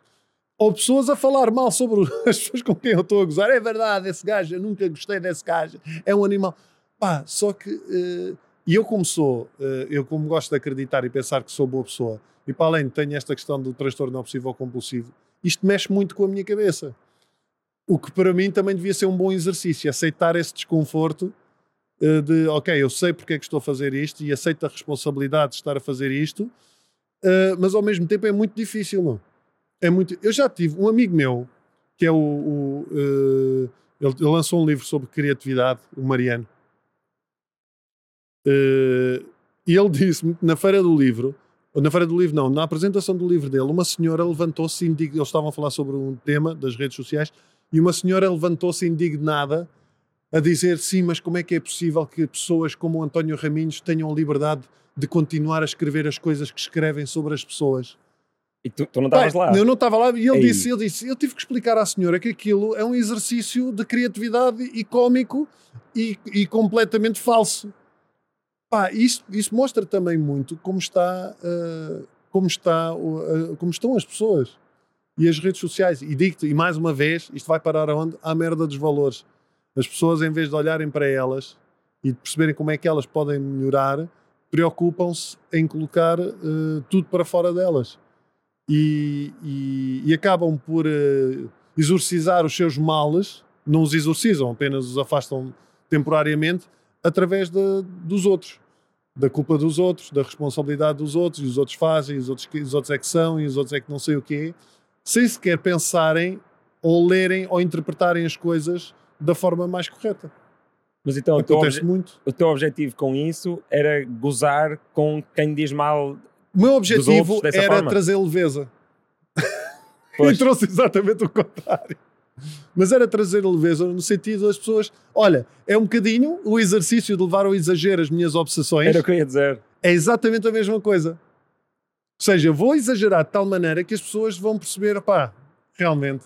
Ou pessoas a falar mal sobre as pessoas com quem eu estou a gozar. É verdade, esse gajo, eu nunca gostei desse gajo. É um animal. Pá, só que uh, E eu como sou, eh, eu como gosto de acreditar e pensar que sou boa pessoa, e para além tenho esta questão do transtorno obsessivo compulsivo, isto mexe muito com a minha cabeça. O que para mim também devia ser um bom exercício, aceitar esse desconforto eh, de, ok, eu sei porque é que estou a fazer isto e aceito a responsabilidade de estar a fazer isto, eh, mas ao mesmo tempo é muito difícil, não? É muito... Eu já tive um amigo meu, que é o... o ele, lançou um livro sobre criatividade, o Mariano, e ele disse na feira do livro, na feira do livro não, na apresentação do livro dele, uma senhora levantou-se, indig... eles estavam a falar sobre um tema das redes sociais, e uma senhora levantou-se indignada a dizer sim, mas como é que é possível que pessoas como o António Raminhos tenham liberdade de continuar a escrever as coisas que escrevem sobre as pessoas? E tu, tu não estavas lá? Eu não estava lá e ele disse, ele disse, eu tive que explicar à senhora que aquilo é um exercício de criatividade e cómico e, e completamente falso. Pá, isso, isso mostra também muito como está, uh, como, está uh, como estão as pessoas e as redes sociais. E digo-te, e mais uma vez, isto vai parar aonde? À merda dos valores. As pessoas, em vez de olharem para elas e de perceberem como é que elas podem melhorar, preocupam-se em colocar uh, tudo para fora delas. E, e, e acabam por exorcizar os seus males, não os exorcizam, apenas os afastam temporariamente, através de, dos outros. Da culpa dos outros, da responsabilidade dos outros, e os outros fazem, e os outros, os outros é que são, e os outros é que não sei o quê, sem sequer pensarem, ou lerem, ou interpretarem as coisas da forma mais correta. Mas então o teu, muito. o teu objetivo com isso era gozar com quem diz mal. O meu objetivo era forma. trazer leveza. e trouxe exatamente o contrário. Mas era trazer leveza no sentido das pessoas. Olha, é um bocadinho o exercício de levar ao exagero as minhas obsessões. Era o que eu ia dizer. É exatamente a mesma coisa. Ou seja, vou exagerar de tal maneira que as pessoas vão perceber, pá, realmente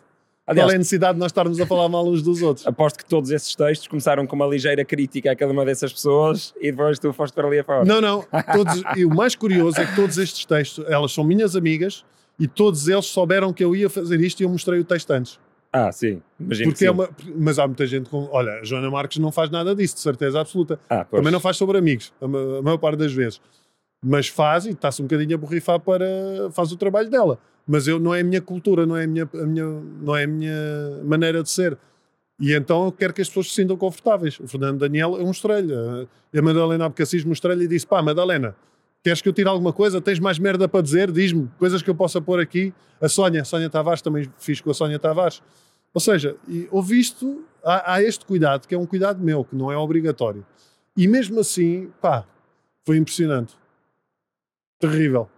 Aliás, Qual é a necessidade de nós estarmos a falar mal uns dos outros? Aposto que todos esses textos começaram com uma ligeira crítica a cada uma dessas pessoas e depois tu foste para ali a fora. Não, não. Todos, e o mais curioso é que todos estes textos, elas são minhas amigas e todos eles souberam que eu ia fazer isto e eu mostrei o texto antes. Ah, sim. Imagino Porque é uma, mas há muita gente com. Olha, a Joana Marques não faz nada disso, de certeza absoluta. Ah, Também não faz sobre amigos, a, a maior parte das vezes. Mas faz e está-se um bocadinho a borrifar para. faz o trabalho dela mas eu não é a minha cultura, não é a minha, a minha, não é a minha maneira de ser. E então eu quero que as pessoas se sintam confortáveis. O Fernando Daniel é um estrela. A Madalena Abcacis mostrei-lhe e disse: pá, Madalena, queres que eu tire alguma coisa? Tens mais merda para dizer? Diz-me coisas que eu possa pôr aqui. A Sónia, a Sónia Tavares, também fiz com a Sónia Tavares. Ou seja, ouvi isto, há, há este cuidado, que é um cuidado meu, que não é obrigatório. E mesmo assim, pá, foi impressionante. Terrível.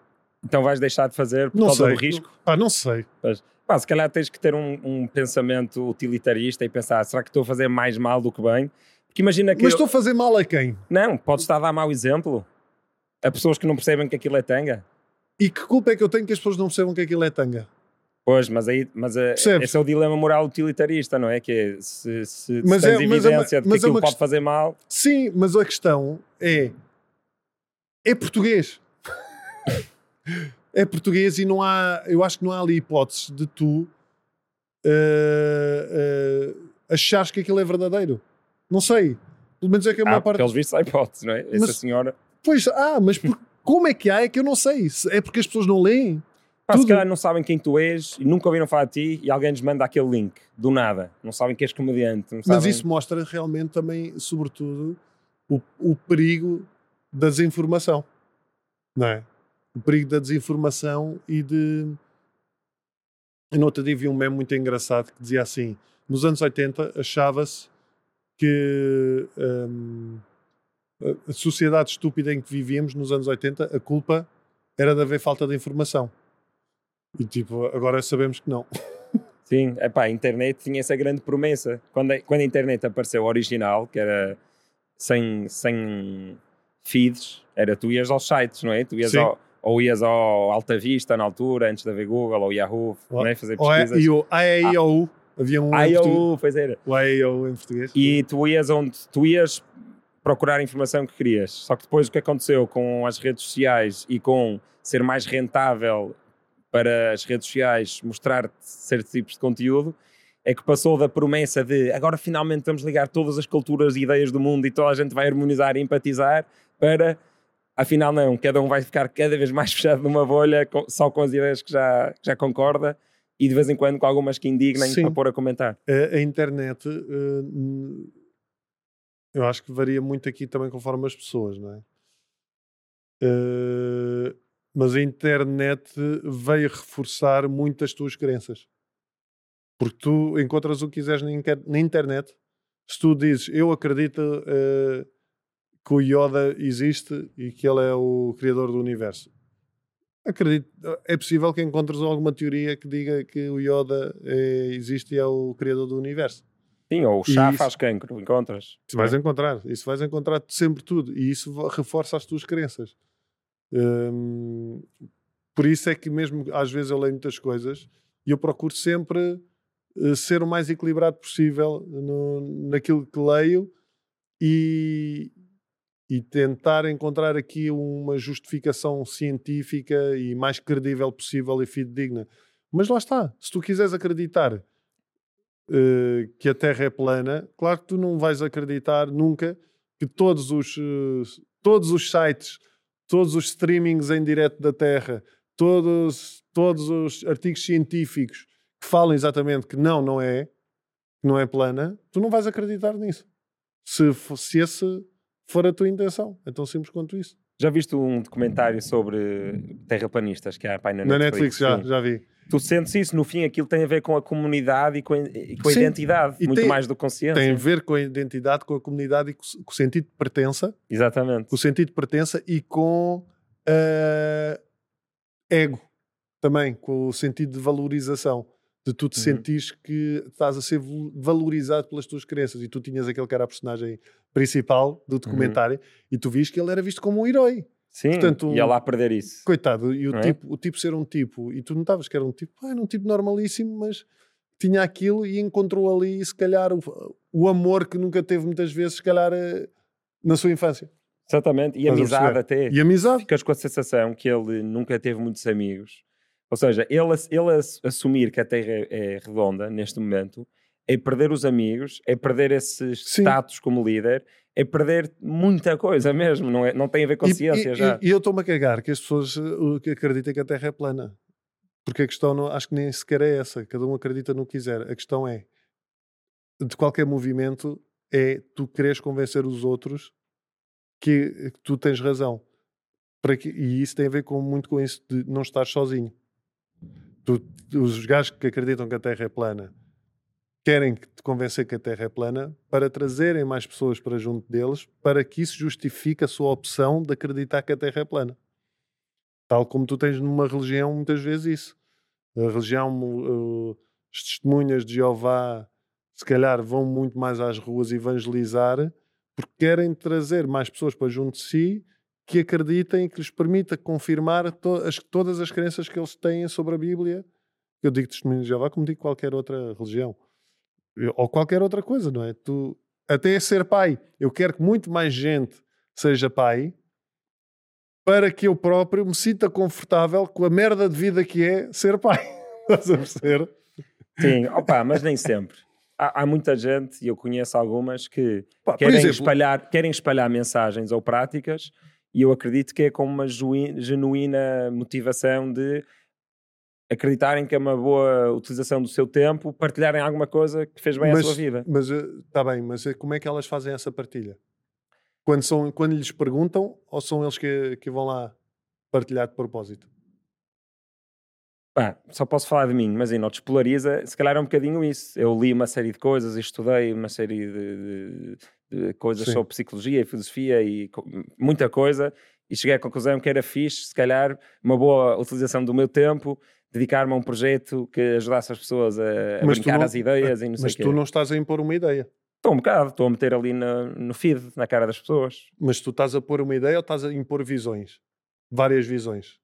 Então vais deixar de fazer por não causa sei. do risco? Ah, não sei. Mas, pá, se calhar tens que ter um, um, pensamento utilitarista e pensar, será que estou a fazer mais mal do que bem? Porque imagina que Mas eu... estou a fazer mal a quem? Não, podes estar a dar mau exemplo a pessoas que não percebem que aquilo é tanga. E que culpa é que eu tenho que as pessoas não percebam que aquilo é tanga? Pois, mas aí mas a, esse é o dilema moral utilitarista, não é? Que é, se, se, mas se tens é, evidência mas, de que aquilo é pode fazer mal... Sim, mas a questão é... É português é português e não há, eu acho que não há ali hipótese de tu uh, uh, achares que aquilo é verdadeiro. Não sei. Pelo menos é que a maior ah, parte. Pelos vistos há hipótese, não é? Essa mas, senhora. Pois, ah, mas por, como é que há? É que eu não sei. É porque as pessoas não leem. Pá, se calhar não sabem quem tu és e nunca ouviram falar de ti e alguém lhes manda aquele link do nada. Não sabem que és comediante. Mas sabem... isso mostra realmente também, sobretudo, o, o perigo da desinformação. Não é? o perigo da desinformação e de. Eu no outro dia vi um meme muito engraçado que dizia assim: nos anos 80 achava-se que hum, a sociedade estúpida em que vivíamos nos anos 80, a culpa era de haver falta de informação. E tipo, agora sabemos que não. Sim, epá, a internet tinha essa grande promessa. Quando a, quando a internet apareceu original, que era sem, sem feeds, era tu ias aos sites, não é? Tu ias ao, ou ias ao Alta Vista na altura, antes de haver Google, ou Yahoo, ou, né, fazer pesquisas. E o AIOU, ah, havia um AIOU, pois era. O AIOU em português. E tu ias onde tu ias procurar a informação que querias. Só que depois o que aconteceu com as redes sociais e com ser mais rentável para as redes sociais mostrar-te certos tipos de conteúdo, é que passou da promessa de agora finalmente vamos ligar todas as culturas e ideias do mundo e toda a gente vai harmonizar e empatizar para afinal não, cada um vai ficar cada vez mais fechado numa bolha só com as ideias que já, que já concorda e de vez em quando com algumas que indignem Sim. para pôr a comentar. A, a internet, eh, eu acho que varia muito aqui também conforme as pessoas, não é? Eh, mas a internet veio reforçar muito as tuas crenças. Porque tu encontras o que quiseres na, inter- na internet. Se tu dizes, eu acredito eh, que o Yoda existe e que ele é o criador do universo. Acredito, é possível que encontres alguma teoria que diga que o Yoda eh, existe e é o criador do universo. Sim, ou o chá faz cancro, encontras. Isso vais encontrar, isso vais encontrar sempre tudo e isso reforça as tuas crenças. Hum, por isso é que mesmo às vezes eu leio muitas coisas e eu procuro sempre eh, ser o mais equilibrado possível no- naquilo que leio e, e tentar encontrar aqui uma justificação científica e mais credível possível e fidedigna. Mas lá está, se tu quiseres acreditar eh, que a Terra é plana, claro que tu não vais acreditar nunca que todos os, eh, todos os sites, todos os streamings em direto da Terra, todos, todos os artigos científicos que falam exatamente que não, não é, que não é plana, tu não vais acreditar nisso. Se, se esse for a tua intenção. É tão simples quanto isso. Já viste um documentário sobre terraplanistas que há pai, na Na Netflix? Netflix já, Sim. já vi. Tu sentes isso, no fim aquilo tem a ver com a comunidade e com a, e com a identidade, e muito tem- mais do que consciência. Tem a ver com a identidade, com a comunidade e com, o- com o sentido de pertença Exatamente. com o sentido de pertença e com eh, ego também, com o sentido de valorização. De tu te Uhum. sentires que estás a ser val- valorizado pelas tuas crenças. E tu tinhas aquele que era a personagem principal do documentário e tu viste que ele era visto como um herói. Sim, Portanto, e lá a perder isso. Coitado, e o, é? tipo, o tipo ser um tipo, e tu notavas que era um tipo, ah, era um tipo normalíssimo, mas tinha aquilo e encontrou ali, se calhar, o, o amor que nunca teve muitas vezes, se calhar, eh, na sua infância. Exatamente. E Estás amizade até. E amizade. Ficas com a sensação que ele nunca teve muitos amigos. Ou seja, ele, ele ass- assumir que a Terra é, é redonda neste momento é perder os amigos, é perder esse Sim. status como líder, é perder muita coisa mesmo. Não, é, não tem a ver com E- ciência e, já. E, e eu estou-me a cagar que as pessoas uh, que acreditem que a Terra é plana. Porque a questão não, acho que nem sequer é essa. Cada um acredita no que quiser. A questão é, de qualquer movimento, é tu quereres convencer os outros que, que tu tens razão. Para que, e isso tem a ver com, muito com isso de não estar sozinho. Tu- os gajos que acreditam que a Terra é plana querem que te convencer que a Terra é plana para trazerem mais pessoas para junto deles para que isso justifique a sua opção de acreditar que a Terra é plana. Tal como tu tens numa religião muitas vezes isso. A religião, as testemunhas de Jeová, se calhar vão muito mais às ruas evangelizar porque querem trazer mais pessoas para junto de si que acreditem que lhes permita confirmar to as, todas as crenças que eles têm sobre a Bíblia. Eu digo testemunho de Jeová como digo qualquer outra religião. Ou qualquer outra coisa, não é? Tu, até ser pai. Eu quero que muito mais gente seja pai para que eu próprio me sinta confortável com a merda de vida que é ser pai. Estás a perceber? Sim, opa, mas nem sempre. Há, há muita gente, e eu conheço algumas, que Pá, querem, exemplo- espalhar, querem espalhar mensagens ou práticas e eu acredito que é com uma genuína motivação de acreditarem que é uma boa utilização do seu tempo, partilharem alguma coisa que fez bem à sua vida. Mas está bem, mas eh, como é que elas fazem essa partilha? Quando, são, quando lhes perguntam ou são eles que, que vão lá partilhar de propósito? Pá, só posso falar de mim, mas aí não despolariza, se calhar é um bocadinho isso. Eu li uma série de coisas estudei uma série de, de- de coisas Sim. sobre psicologia e filosofia e muita coisa e cheguei à conclusão que era fixe, se calhar, uma boa utilização do meu tempo, dedicar-me a um projeto que ajudasse as pessoas a, a brincar não- as ideias e não sei Mas quê. tu não estás a impor uma ideia. Estou um bocado, estou a meter ali no, no feed, na cara das pessoas. Mas tu estás a pôr uma ideia ou estás a impor visões? Várias visões.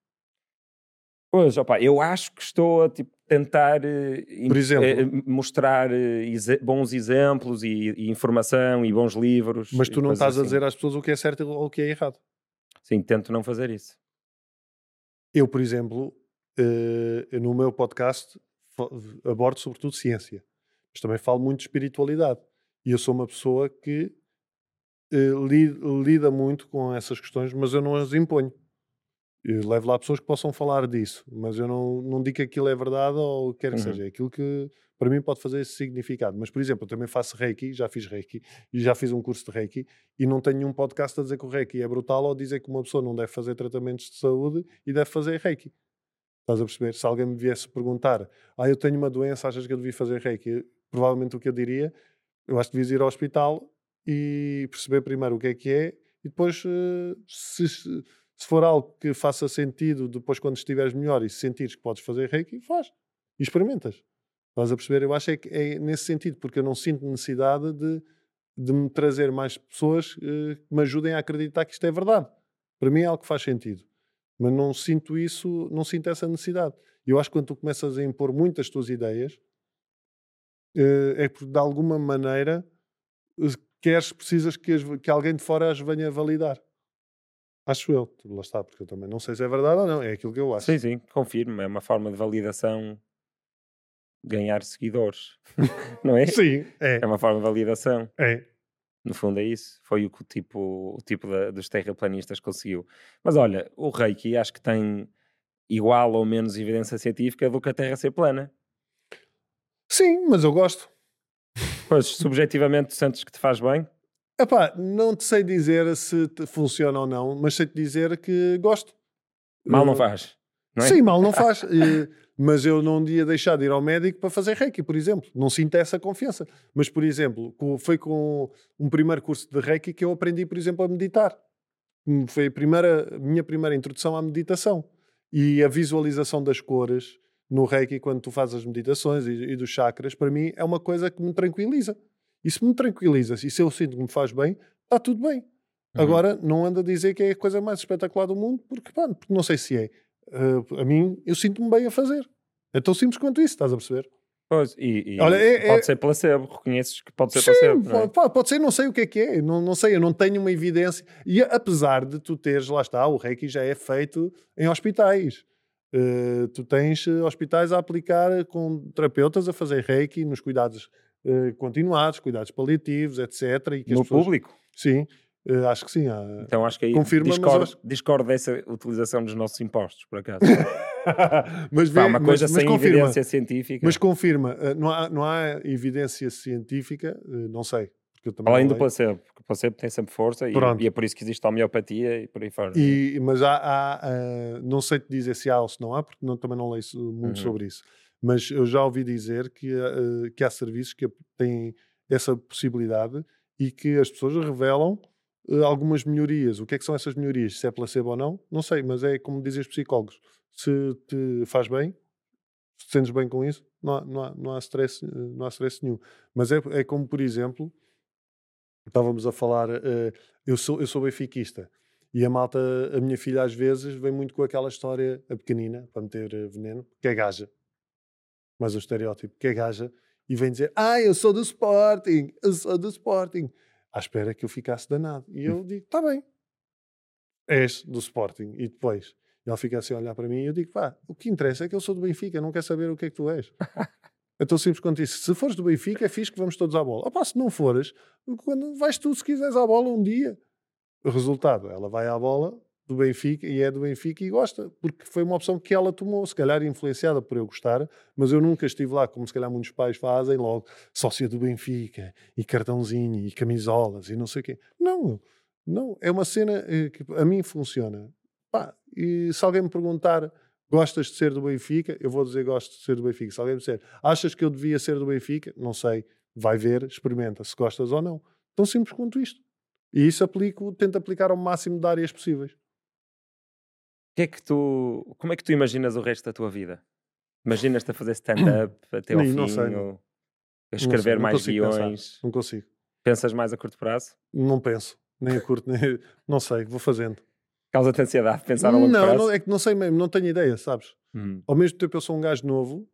Pois, opa, eu acho que estou a tipo, tentar eh, exemplo? eh, mostrar eh, bons exemplos e, e informação e bons livros. Mas tu não estás a assim. dizer às pessoas o que é certo ou o que é errado. Sim, tento não fazer isso. Eu, por exemplo, eh, no meu podcast abordo sobretudo ciência. mas também falo muito de espiritualidade. E eu sou uma pessoa que li- lida muito com essas questões, mas eu não as imponho. Eu levo lá pessoas que possam falar disso, mas eu não, não digo que aquilo é verdade ou o que quer que Uhum. seja. É aquilo que para mim pode fazer esse significado. Mas, por exemplo, eu também faço Reiki, já fiz Reiki e já fiz um curso de Reiki e não tenho nenhum podcast a dizer que o Reiki é brutal ou a dizer que uma pessoa não deve fazer tratamentos de saúde e deve fazer Reiki. Estás a perceber? Se alguém me viesse perguntar, ah, eu tenho uma doença, achas que eu devia fazer Reiki? Provavelmente o que eu diria, eu acho que devias ir ao hospital e perceber primeiro o que é que é e depois, eh, se, se for algo que faça sentido, depois quando estiveres melhor e se sentires que podes fazer Reiki, faz. E experimentas. Estás a perceber? Eu acho é que é nesse sentido, porque eu não sinto necessidade de, de me trazer mais pessoas eh, que me ajudem a acreditar que isto é verdade. Para mim é algo que faz sentido. Mas não sinto isso, não sinto essa necessidade. E eu acho que quando tu começas a impor muitas tuas ideias, eh, é porque de alguma maneira eh, queres, precisas que, as- que alguém de fora as venha validar. Acho eu. Lá está, porque eu também não sei se é verdade ou não. É aquilo que eu acho. Sim, sim, confirmo. É uma forma de validação ganhar seguidores. não é? Sim, é. É uma forma de validação. é. No fundo é isso. Foi o que o tipo, o tipo da- dos terraplanistas conseguiu. Mas olha, o Reiki acho que tem igual ou menos evidência científica do que a Terra ser plana. Sim, mas eu gosto. Pois, subjetivamente, sentes que te faz bem? Epá, não te sei dizer se funciona ou não, mas sei-te dizer que gosto. Mal não Eh, faz. Não é? Sim, mal não faz. Mas eu não ia deixar de ir ao médico para fazer Reiki, por exemplo. Não sinto essa confiança. Mas, por exemplo, foi com um primeiro curso de Reiki que eu aprendi, por exemplo, a meditar. Hum, Foi a, primeira, a minha primeira introdução à meditação. E a visualização das cores no Reiki, quando tu fazes as meditações e, e dos chakras, para mim é uma coisa que me tranquiliza. E se me tranquiliza, e se eu sinto que me faz bem, está tudo bem. Uhum. Agora, não anda a dizer que é a coisa mais espetacular do mundo, porque, pá, porque não sei se é. Uh, a mim, eu sinto-me bem a fazer. É tão simples quanto isso, estás a perceber? Pois, e, e Olha, é- pode é- ser placebo. Reconheces que pode ser Sim, placebo. não é? pode, pode- pode ser, não sei o que é que é, não, não sei, eu não tenho uma evidência. E apesar de tu teres, lá está, o Reiki já é feito em hospitais. Uh, tu tens uh, hospitais a aplicar com terapeutas a fazer Reiki nos cuidados uh, continuados, cuidados paliativos, etc. No pessoas- público. Sim, uh, acho que sim. há- Então acho que aí Confirma, mas discordo, acho- discordo dessa utilização dos nossos impostos, por acaso. mas Pá, vê- uma coisa mas, mas sem confirma, evidência científica. Mas confirma, uh, não há, não há evidência científica, uh, não sei. Além do placebo, porque o placebo tem sempre força e, e é por isso que existe a homeopatia e por aí fora. E, mas há, há, não sei te dizer se há ou se não há, porque não, também não leio muito Uhum. sobre isso. Mas eu já ouvi dizer que, que há serviços que têm essa possibilidade e que as pessoas revelam algumas melhorias. O que é que são essas melhorias? Se é placebo ou não, não sei, mas é como dizem os psicólogos. Se te faz bem, se te sentes bem com isso, não há, não há, não há, stress, eh, não há stress nenhum. Mas é, é como, por exemplo, estávamos a falar, eh, eu, sou, eu sou benfiquista e a malta, a minha filha às vezes vem muito com aquela história, a pequenina, para meter eh, veneno, que é gaja. Mas o estereótipo, que é gaja, e vem dizer, ah, eu sou do Sporting, eu sou do Sporting. À espera que eu ficasse danado. E eu digo, está bem, és do Sporting. E depois, ela fica assim a olhar para mim e eu digo, pá, o que interessa é que eu sou do Benfica, não quer saber o que é que tu és. É tão simples quanto isso. Se fores do Benfica, é fixe que vamos todos à bola. Opa, se não fores, quando vais tu, se quiseres, à bola um dia. O resultado, ela vai à bola do Benfica e é do Benfica e gosta, porque foi uma opção que ela tomou, se calhar influenciada por eu gostar, mas eu nunca estive lá, como se calhar muitos pais fazem, logo sócia do Benfica e cartãozinho e camisolas e não sei o quê. Não, não, é uma cena eh, que a mim funciona. Pá, e se alguém me perguntar gostas de ser do Benfica, eu vou dizer gosto de ser do Benfica. Se alguém me disser achas que eu devia ser do Benfica, não sei, vai ver, experimenta se gostas ou não. Tão simples quanto isto. E isso aplico, tento aplicar ao máximo de áreas possíveis. Que é que tu, como é que tu imaginas o resto da tua vida? Imaginas-te a fazer stand-up até ao Nem- fim? não sei, ou a escrever não mais consigo pensar. guiões? Não consigo. Pensas mais a curto prazo? Não penso. Nem a curto, nem... Não sei, vou fazendo. Causa-te ansiedade pensar a longo não, prazo? não, é que não sei mesmo, não tenho ideia, sabes? Hum. Ao mesmo tempo eu sou um gajo novo,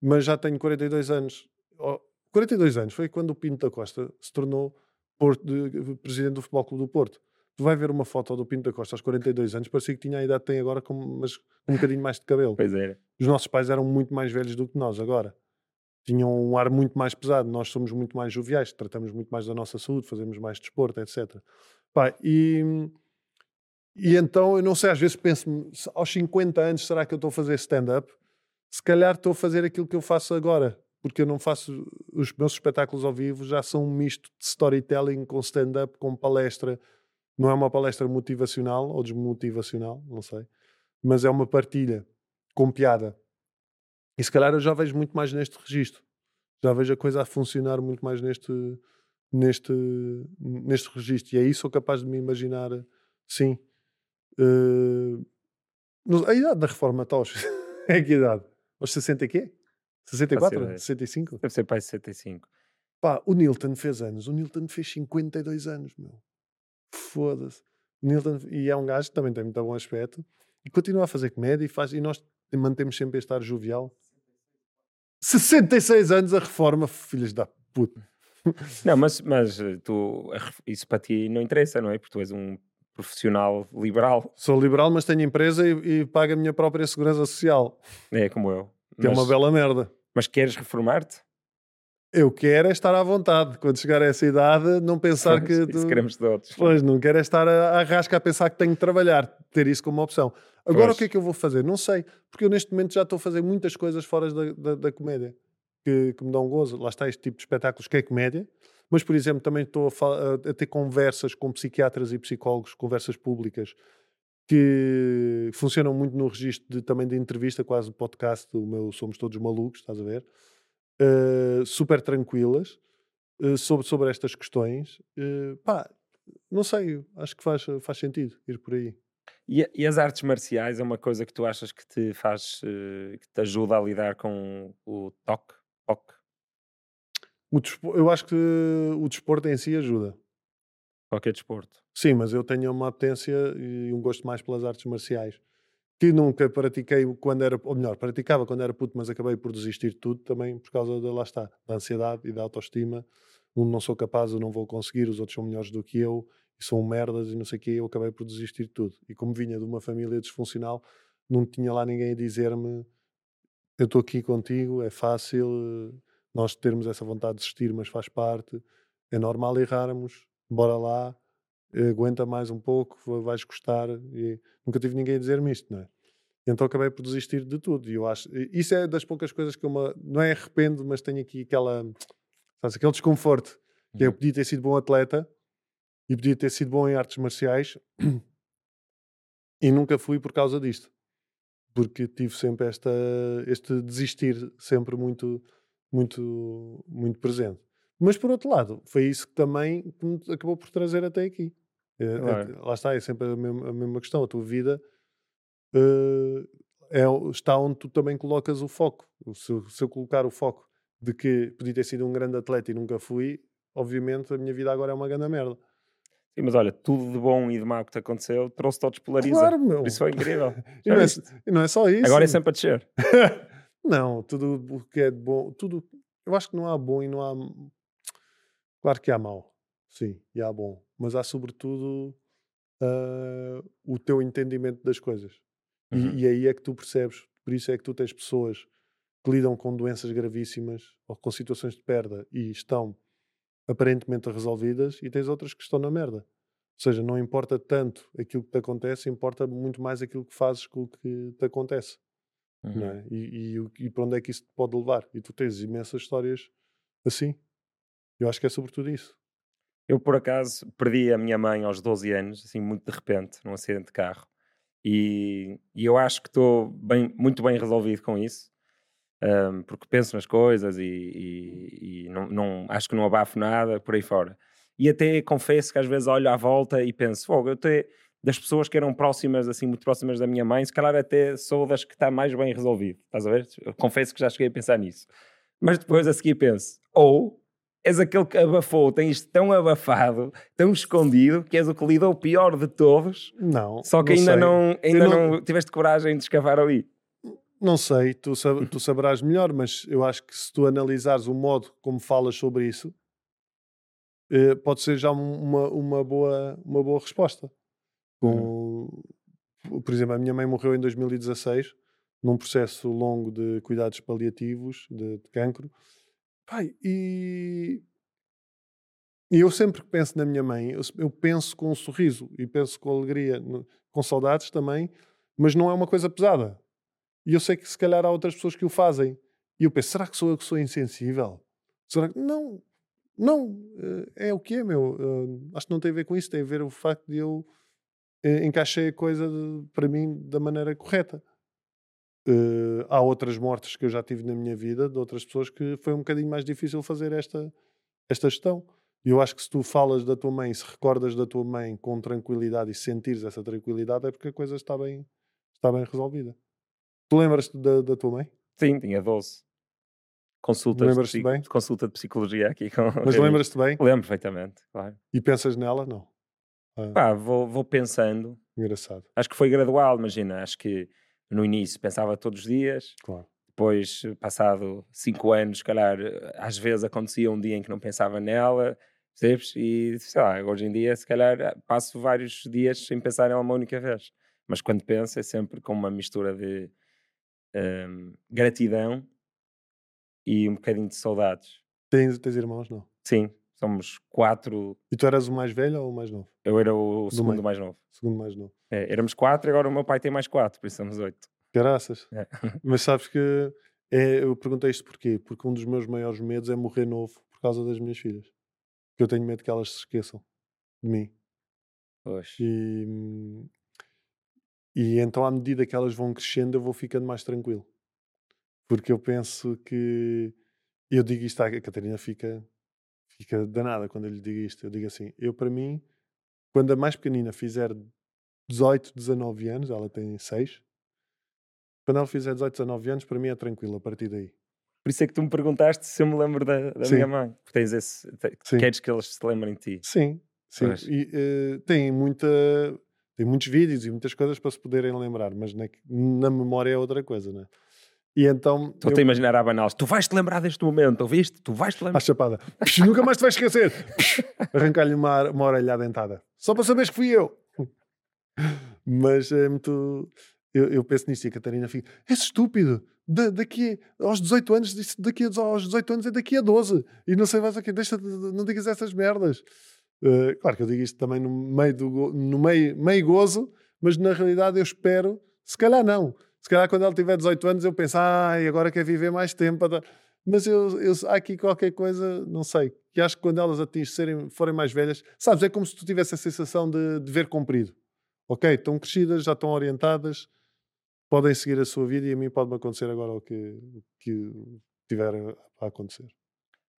mas já tenho 42 anos. Oh, 42 anos foi quando o Pinto da Costa se tornou Porto- de- presidente do Futebol Clube do Porto. Tu vai ver uma foto do Pinto da Costa aos 42 anos, parecia que tinha a idade que tem agora, com, mas um bocadinho mais de cabelo. Pois era. Os nossos pais eram muito mais velhos do que nós agora. tinham um ar muito mais pesado. Nós somos muito mais joviais, tratamos muito mais da nossa saúde, fazemos mais desporto, etc. Pá, e, e então, eu não sei, às vezes penso-me, aos 50 anos, será que eu estou a fazer stand-up? Se calhar estou a fazer aquilo que eu faço agora, porque eu não faço. Os meus espetáculos ao vivo já são um misto de storytelling com stand-up, com palestra. Não é uma palestra motivacional ou desmotivacional, não sei, mas é uma partilha com piada. E se calhar eu já vejo muito mais neste registro. Já vejo a coisa a funcionar muito mais neste, neste, neste registro. E é isso sou capaz de me imaginar, sim. Uh, a idade da reforma, Tos, é que idade? Aos 60 e quê? 64? 65? Deve ser pai 65. Pá, o Nilton fez anos. O Nilton fez 52 anos, meu. Foda-se. Nilton, e é um gajo que também tem muito bom aspecto e continua a fazer comédia e, faz, e nós mantemos sempre este ar jovial. 66 anos a reforma, filhos da puta. Não, mas, mas eh, tu, isso para ti não interessa, não é? Porque tu és um profissional liberal. Sou liberal, mas tenho empresa e, e pago a minha própria segurança social. É como eu. Que mas, é uma bela merda. Mas queres reformar-te? Eu quero é estar à vontade. Quando chegar a essa idade, não pensar que. Tu... queremos outros. Pois, não quero é estar a, a rasca a pensar que tenho de trabalhar, ter isso como opção. Agora pois. o que é que eu vou fazer? Não sei, porque eu neste momento já estou a fazer muitas coisas fora da, da, da comédia que, que, me dão gozo. Lá está este tipo de espetáculos que é comédia, mas por exemplo também estou a, a ter conversas com psiquiatras e psicólogos, conversas públicas que funcionam muito no registro de, também de entrevista, quase podcast, o meu Somos Todos Malucos, estás a ver? Uh, super tranquilas uh, sobre, sobre estas questões. Uh, pá, não sei, acho que faz, faz sentido ir por aí. E, e, as artes marciais é uma coisa que tu achas que te faz, que te ajuda a lidar com o toque? toque? O desporto, eu acho que o desporto em si ajuda. Qualquer desporto. Sim, mas eu tenho uma apetência e um gosto mais pelas artes marciais. Que nunca pratiquei quando era, ou melhor, praticava quando era puto, mas acabei por desistir de tudo também por causa da, lá está, da ansiedade e da autoestima. Um, não sou capaz, eu não vou conseguir, os outros são melhores do que eu e são merdas e não sei o quê, eu acabei por desistir de tudo. E como vinha de uma família disfuncional, não tinha lá ninguém a dizer-me eu estou aqui contigo, é fácil nós termos essa vontade de desistir, mas faz parte, é normal errarmos, bora lá, aguenta mais um pouco, vais gostar. E nunca tive ninguém a dizer-me isto, não é? Então acabei por desistir de tudo. E eu acho, isso é das poucas coisas que eu me, não é arrependo, mas tenho aqui aquela, sabes, aquele desconforto, que é, eu uhum. podia ter sido bom atleta, e podia ter sido bom em artes marciais e nunca fui por causa disto porque tive sempre esta este desistir sempre muito muito muito presente mas por outro lado foi isso que também me acabou por trazer até aqui é, é, lá está é sempre a mesma, a mesma, questão a tua vida uh, é, está onde tu também colocas o foco se, se eu colocar o foco de que podia ter sido um grande atleta e nunca fui obviamente a minha vida agora é uma grande merda Sim, mas olha, tudo de bom e de mau que te aconteceu trouxe-te ao despolariza. Claro, meu. Isso foi incrível. e, não é, e, não é, só isso. Agora é sempre a descer. não, tudo o que é de bom, tudo. Eu acho que não há bom e não há. Claro que há mau, sim, e há bom. Mas há sobretudo uh, o teu entendimento das coisas. Uhum. E, e aí é que tu percebes. Por isso é que tu tens pessoas que lidam com doenças gravíssimas ou com situações de perda e estão aparentemente resolvidas e tens outras que estão na merda. Ou seja, não importa tanto aquilo que te acontece, importa muito mais aquilo que fazes com o que te acontece. Uhum. É? E, e, e, para onde é que isso te pode levar? E tu tens imensas histórias assim. Eu acho que é sobretudo isso. Eu, por acaso, perdi a minha mãe aos 12 anos, assim, muito de repente, num acidente de carro. E, e eu acho que estou bem, muito bem resolvido com isso um, porque penso nas coisas e, e, e não, não, acho que não abafo nada por aí fora. E até confesso que às vezes olho à volta e penso, fogo, eu até das pessoas que eram próximas, assim, muito próximas da minha mãe, se calhar até sou das que está mais bem resolvido. Estás a ver? Eu confesso que já cheguei a pensar nisso. Mas depois a seguir penso, ou és aquele que abafou, tens tão abafado, tão escondido, que és o que lidou pior de todos. Não. Só que não ainda, sei. não, ainda não... não tiveste coragem de escavar ali. Não sei, tu, sab tu saberás melhor, mas eu acho que se tu analisares o modo como falas sobre isso, eh, pode ser já uma, uma, boa, uma boa resposta. Com, uhum. Por exemplo, a minha mãe morreu em 2016, num processo longo de cuidados paliativos, de, de cancro. Pai, e, e eu sempre que penso na minha mãe, eu, penso com um sorriso e penso com alegria, com saudades também, mas não é uma coisa pesada. E eu sei que se calhar há outras pessoas que o fazem. E eu penso, será que sou eu que sou insensível? Será que... Não, não, eh, é o que é, meu. Eh, Acho que não tem a ver com isso, tem a ver o facto de eu eh, encaixei a coisa para mim da maneira correta. Eh, há outras mortes que eu já tive na minha vida de outras pessoas que foi um bocadinho mais difícil fazer esta, esta gestão. E eu acho que se tu falas da tua mãe, se recordas da tua mãe com tranquilidade e sentires essa tranquilidade, é porque a coisa está bem, está bem resolvida. Tu lembras-te da, da tua mãe? Sim, tinha 12. Consultas de, Lembras-te psi- bem? consulta de psicologia aqui com Mas lembras-te bem? Lembro perfeitamente, claro. E pensas nela? Não. Ah, Pá, vou, vou pensando. engraçado, Acho que foi gradual, imagina. Acho que no início pensava todos os dias, claro. depois, passado cinco anos, se calhar, às vezes acontecia um dia em que não pensava nela, percebes? E sei lá, hoje em dia, se calhar, passo vários dias sem pensar nela uma única vez. Mas quando penso, é sempre com uma mistura de hum, gratidão e um bocadinho de saudades. Tens, tens irmãos? Não. Sim, somos quatro. E tu eras o mais velho ou o mais novo? Eu era o segundo meio. mais novo. Segundo mais novo. É, éramos quatro, agora o meu pai tem mais quatro, por isso somos oito. Graças. É. Mas sabes que é, eu perguntei isto porquê? Porque um dos meus maiores medos é morrer novo por causa das minhas filhas. Porque eu tenho medo que elas se esqueçam de mim. Pois. E, e então, à medida que elas vão crescendo, eu vou ficando mais tranquilo. Porque eu penso que. Eu digo isto, a Catarina fica, fica danada quando eu lhe digo isto. Eu digo assim: eu, para mim, quando a mais pequenina fizer 18, 19 anos, ela tem 6. Quando ela fizer 18, 19 anos, para mim é tranquilo a partir daí. Por isso é que tu me perguntaste se eu me lembro da, da minha mãe. Porque tens esse. Sim. Queres que eles se lembrem de ti. Sim, sim. Pois. E eh, tem muita. Tem muitos vídeos e muitas coisas para se poderem lembrar, mas na, na memória é outra coisa, não é? E então. Estou-te a imaginar a banal. Tu vais-te lembrar deste momento, ouviste? Tu vais-te À lembrar. chapada. Psh, nunca mais te vais esquecer. Arrancar-lhe uma, uma orelha dentada. Só para saberes que fui eu. Mas é muito. Eu, eu penso nisto e a Catarina fica. És estúpido. Da, daqui aos 18 anos, disse daqui a- aos 18 anos é daqui a 12. E não sei mais o que. Deixa, de- de- não digas essas merdas. Eh, claro que eu digo isto também no meio do no meio, meio gozo, mas na realidade eu espero, se calhar não. Se calhar quando ela tiver 18 anos eu penso, ai, agora quer viver mais tempo. tá." Mas eu, eu, há aqui qualquer coisa, não sei, que acho que quando elas atingem, serem, forem mais velhas, sabes, é como se tu tivesse a sensação de dever cumprido. Ok, estão crescidas, já estão orientadas, podem seguir a sua vida e a mim pode-me acontecer agora o que, que tiver a, acontecer.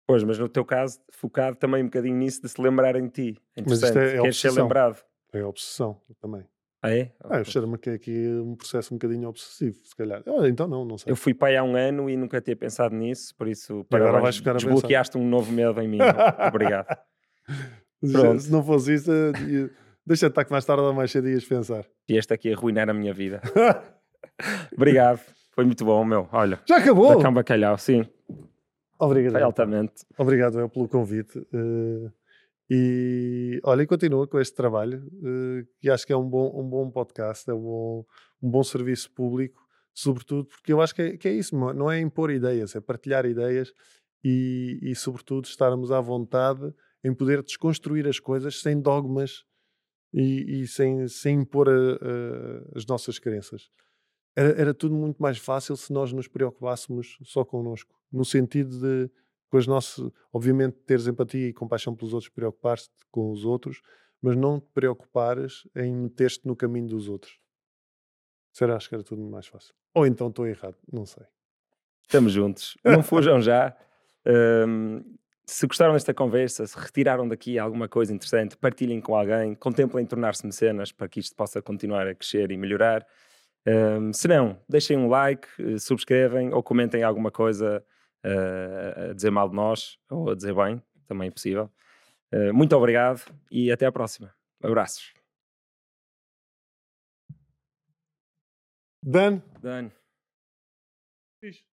Pois, mas no teu caso, focado também um bocadinho nisso de se lembrarem de ti. Mas isto é- é Queres ser obsessão. lembrado. É obsessão também. Ah, é? Ah, eu cheiro-me que é aqui um processo um bocadinho obsessivo, se calhar. Ah, então não, não sei. Eu fui pai há um ano e nunca tinha pensado nisso, por isso agora vais ficar a pensar. desbloqueaste um novo medo em mim. Obrigado. Se- pronto. Se não fosse isso, deixa estar que mais tarde ou mais cedo ias pensar. E este aqui a arruinar a minha vida. Obrigado. Foi muito bom, meu. Olha, Já acabou! da cão bacalhau, sim. Obrigado. Foi altamente. Obrigado eu, pelo convite. eh, e olha, e continua com este trabalho, eh, que acho que é um bom, um bom podcast, é um bom, um bom serviço público, sobretudo porque eu acho que é, que é isso, não é- é impor ideias, é partilhar ideias e, e, sobretudo, estarmos à vontade em poder desconstruir as coisas sem dogmas e, e sem, sem impor a- a- as nossas crenças. Era, era tudo muito mais fácil se nós nos preocupássemos só connosco, no sentido de com as nossas, obviamente teres empatia e compaixão pelos outros, preocupar-te com os outros, mas não te preocupares em meter-te no caminho dos outros. Será que era tudo mais fácil. Ou então estou errado, não sei. Estamos juntos. Não fujam já. Hum, se gostaram desta conversa, se retiraram daqui alguma coisa interessante, partilhem com alguém, contemplem tornar-se mecenas para que isto possa continuar a crescer e melhorar. Hum, se não, deixem um like, eh, subscrevem ou comentem alguma coisa a dizer mal de nós ou a dizer bem, também é possível. Eh, muito obrigado e até à próxima. Abraços. Dan, Dan. Fixe.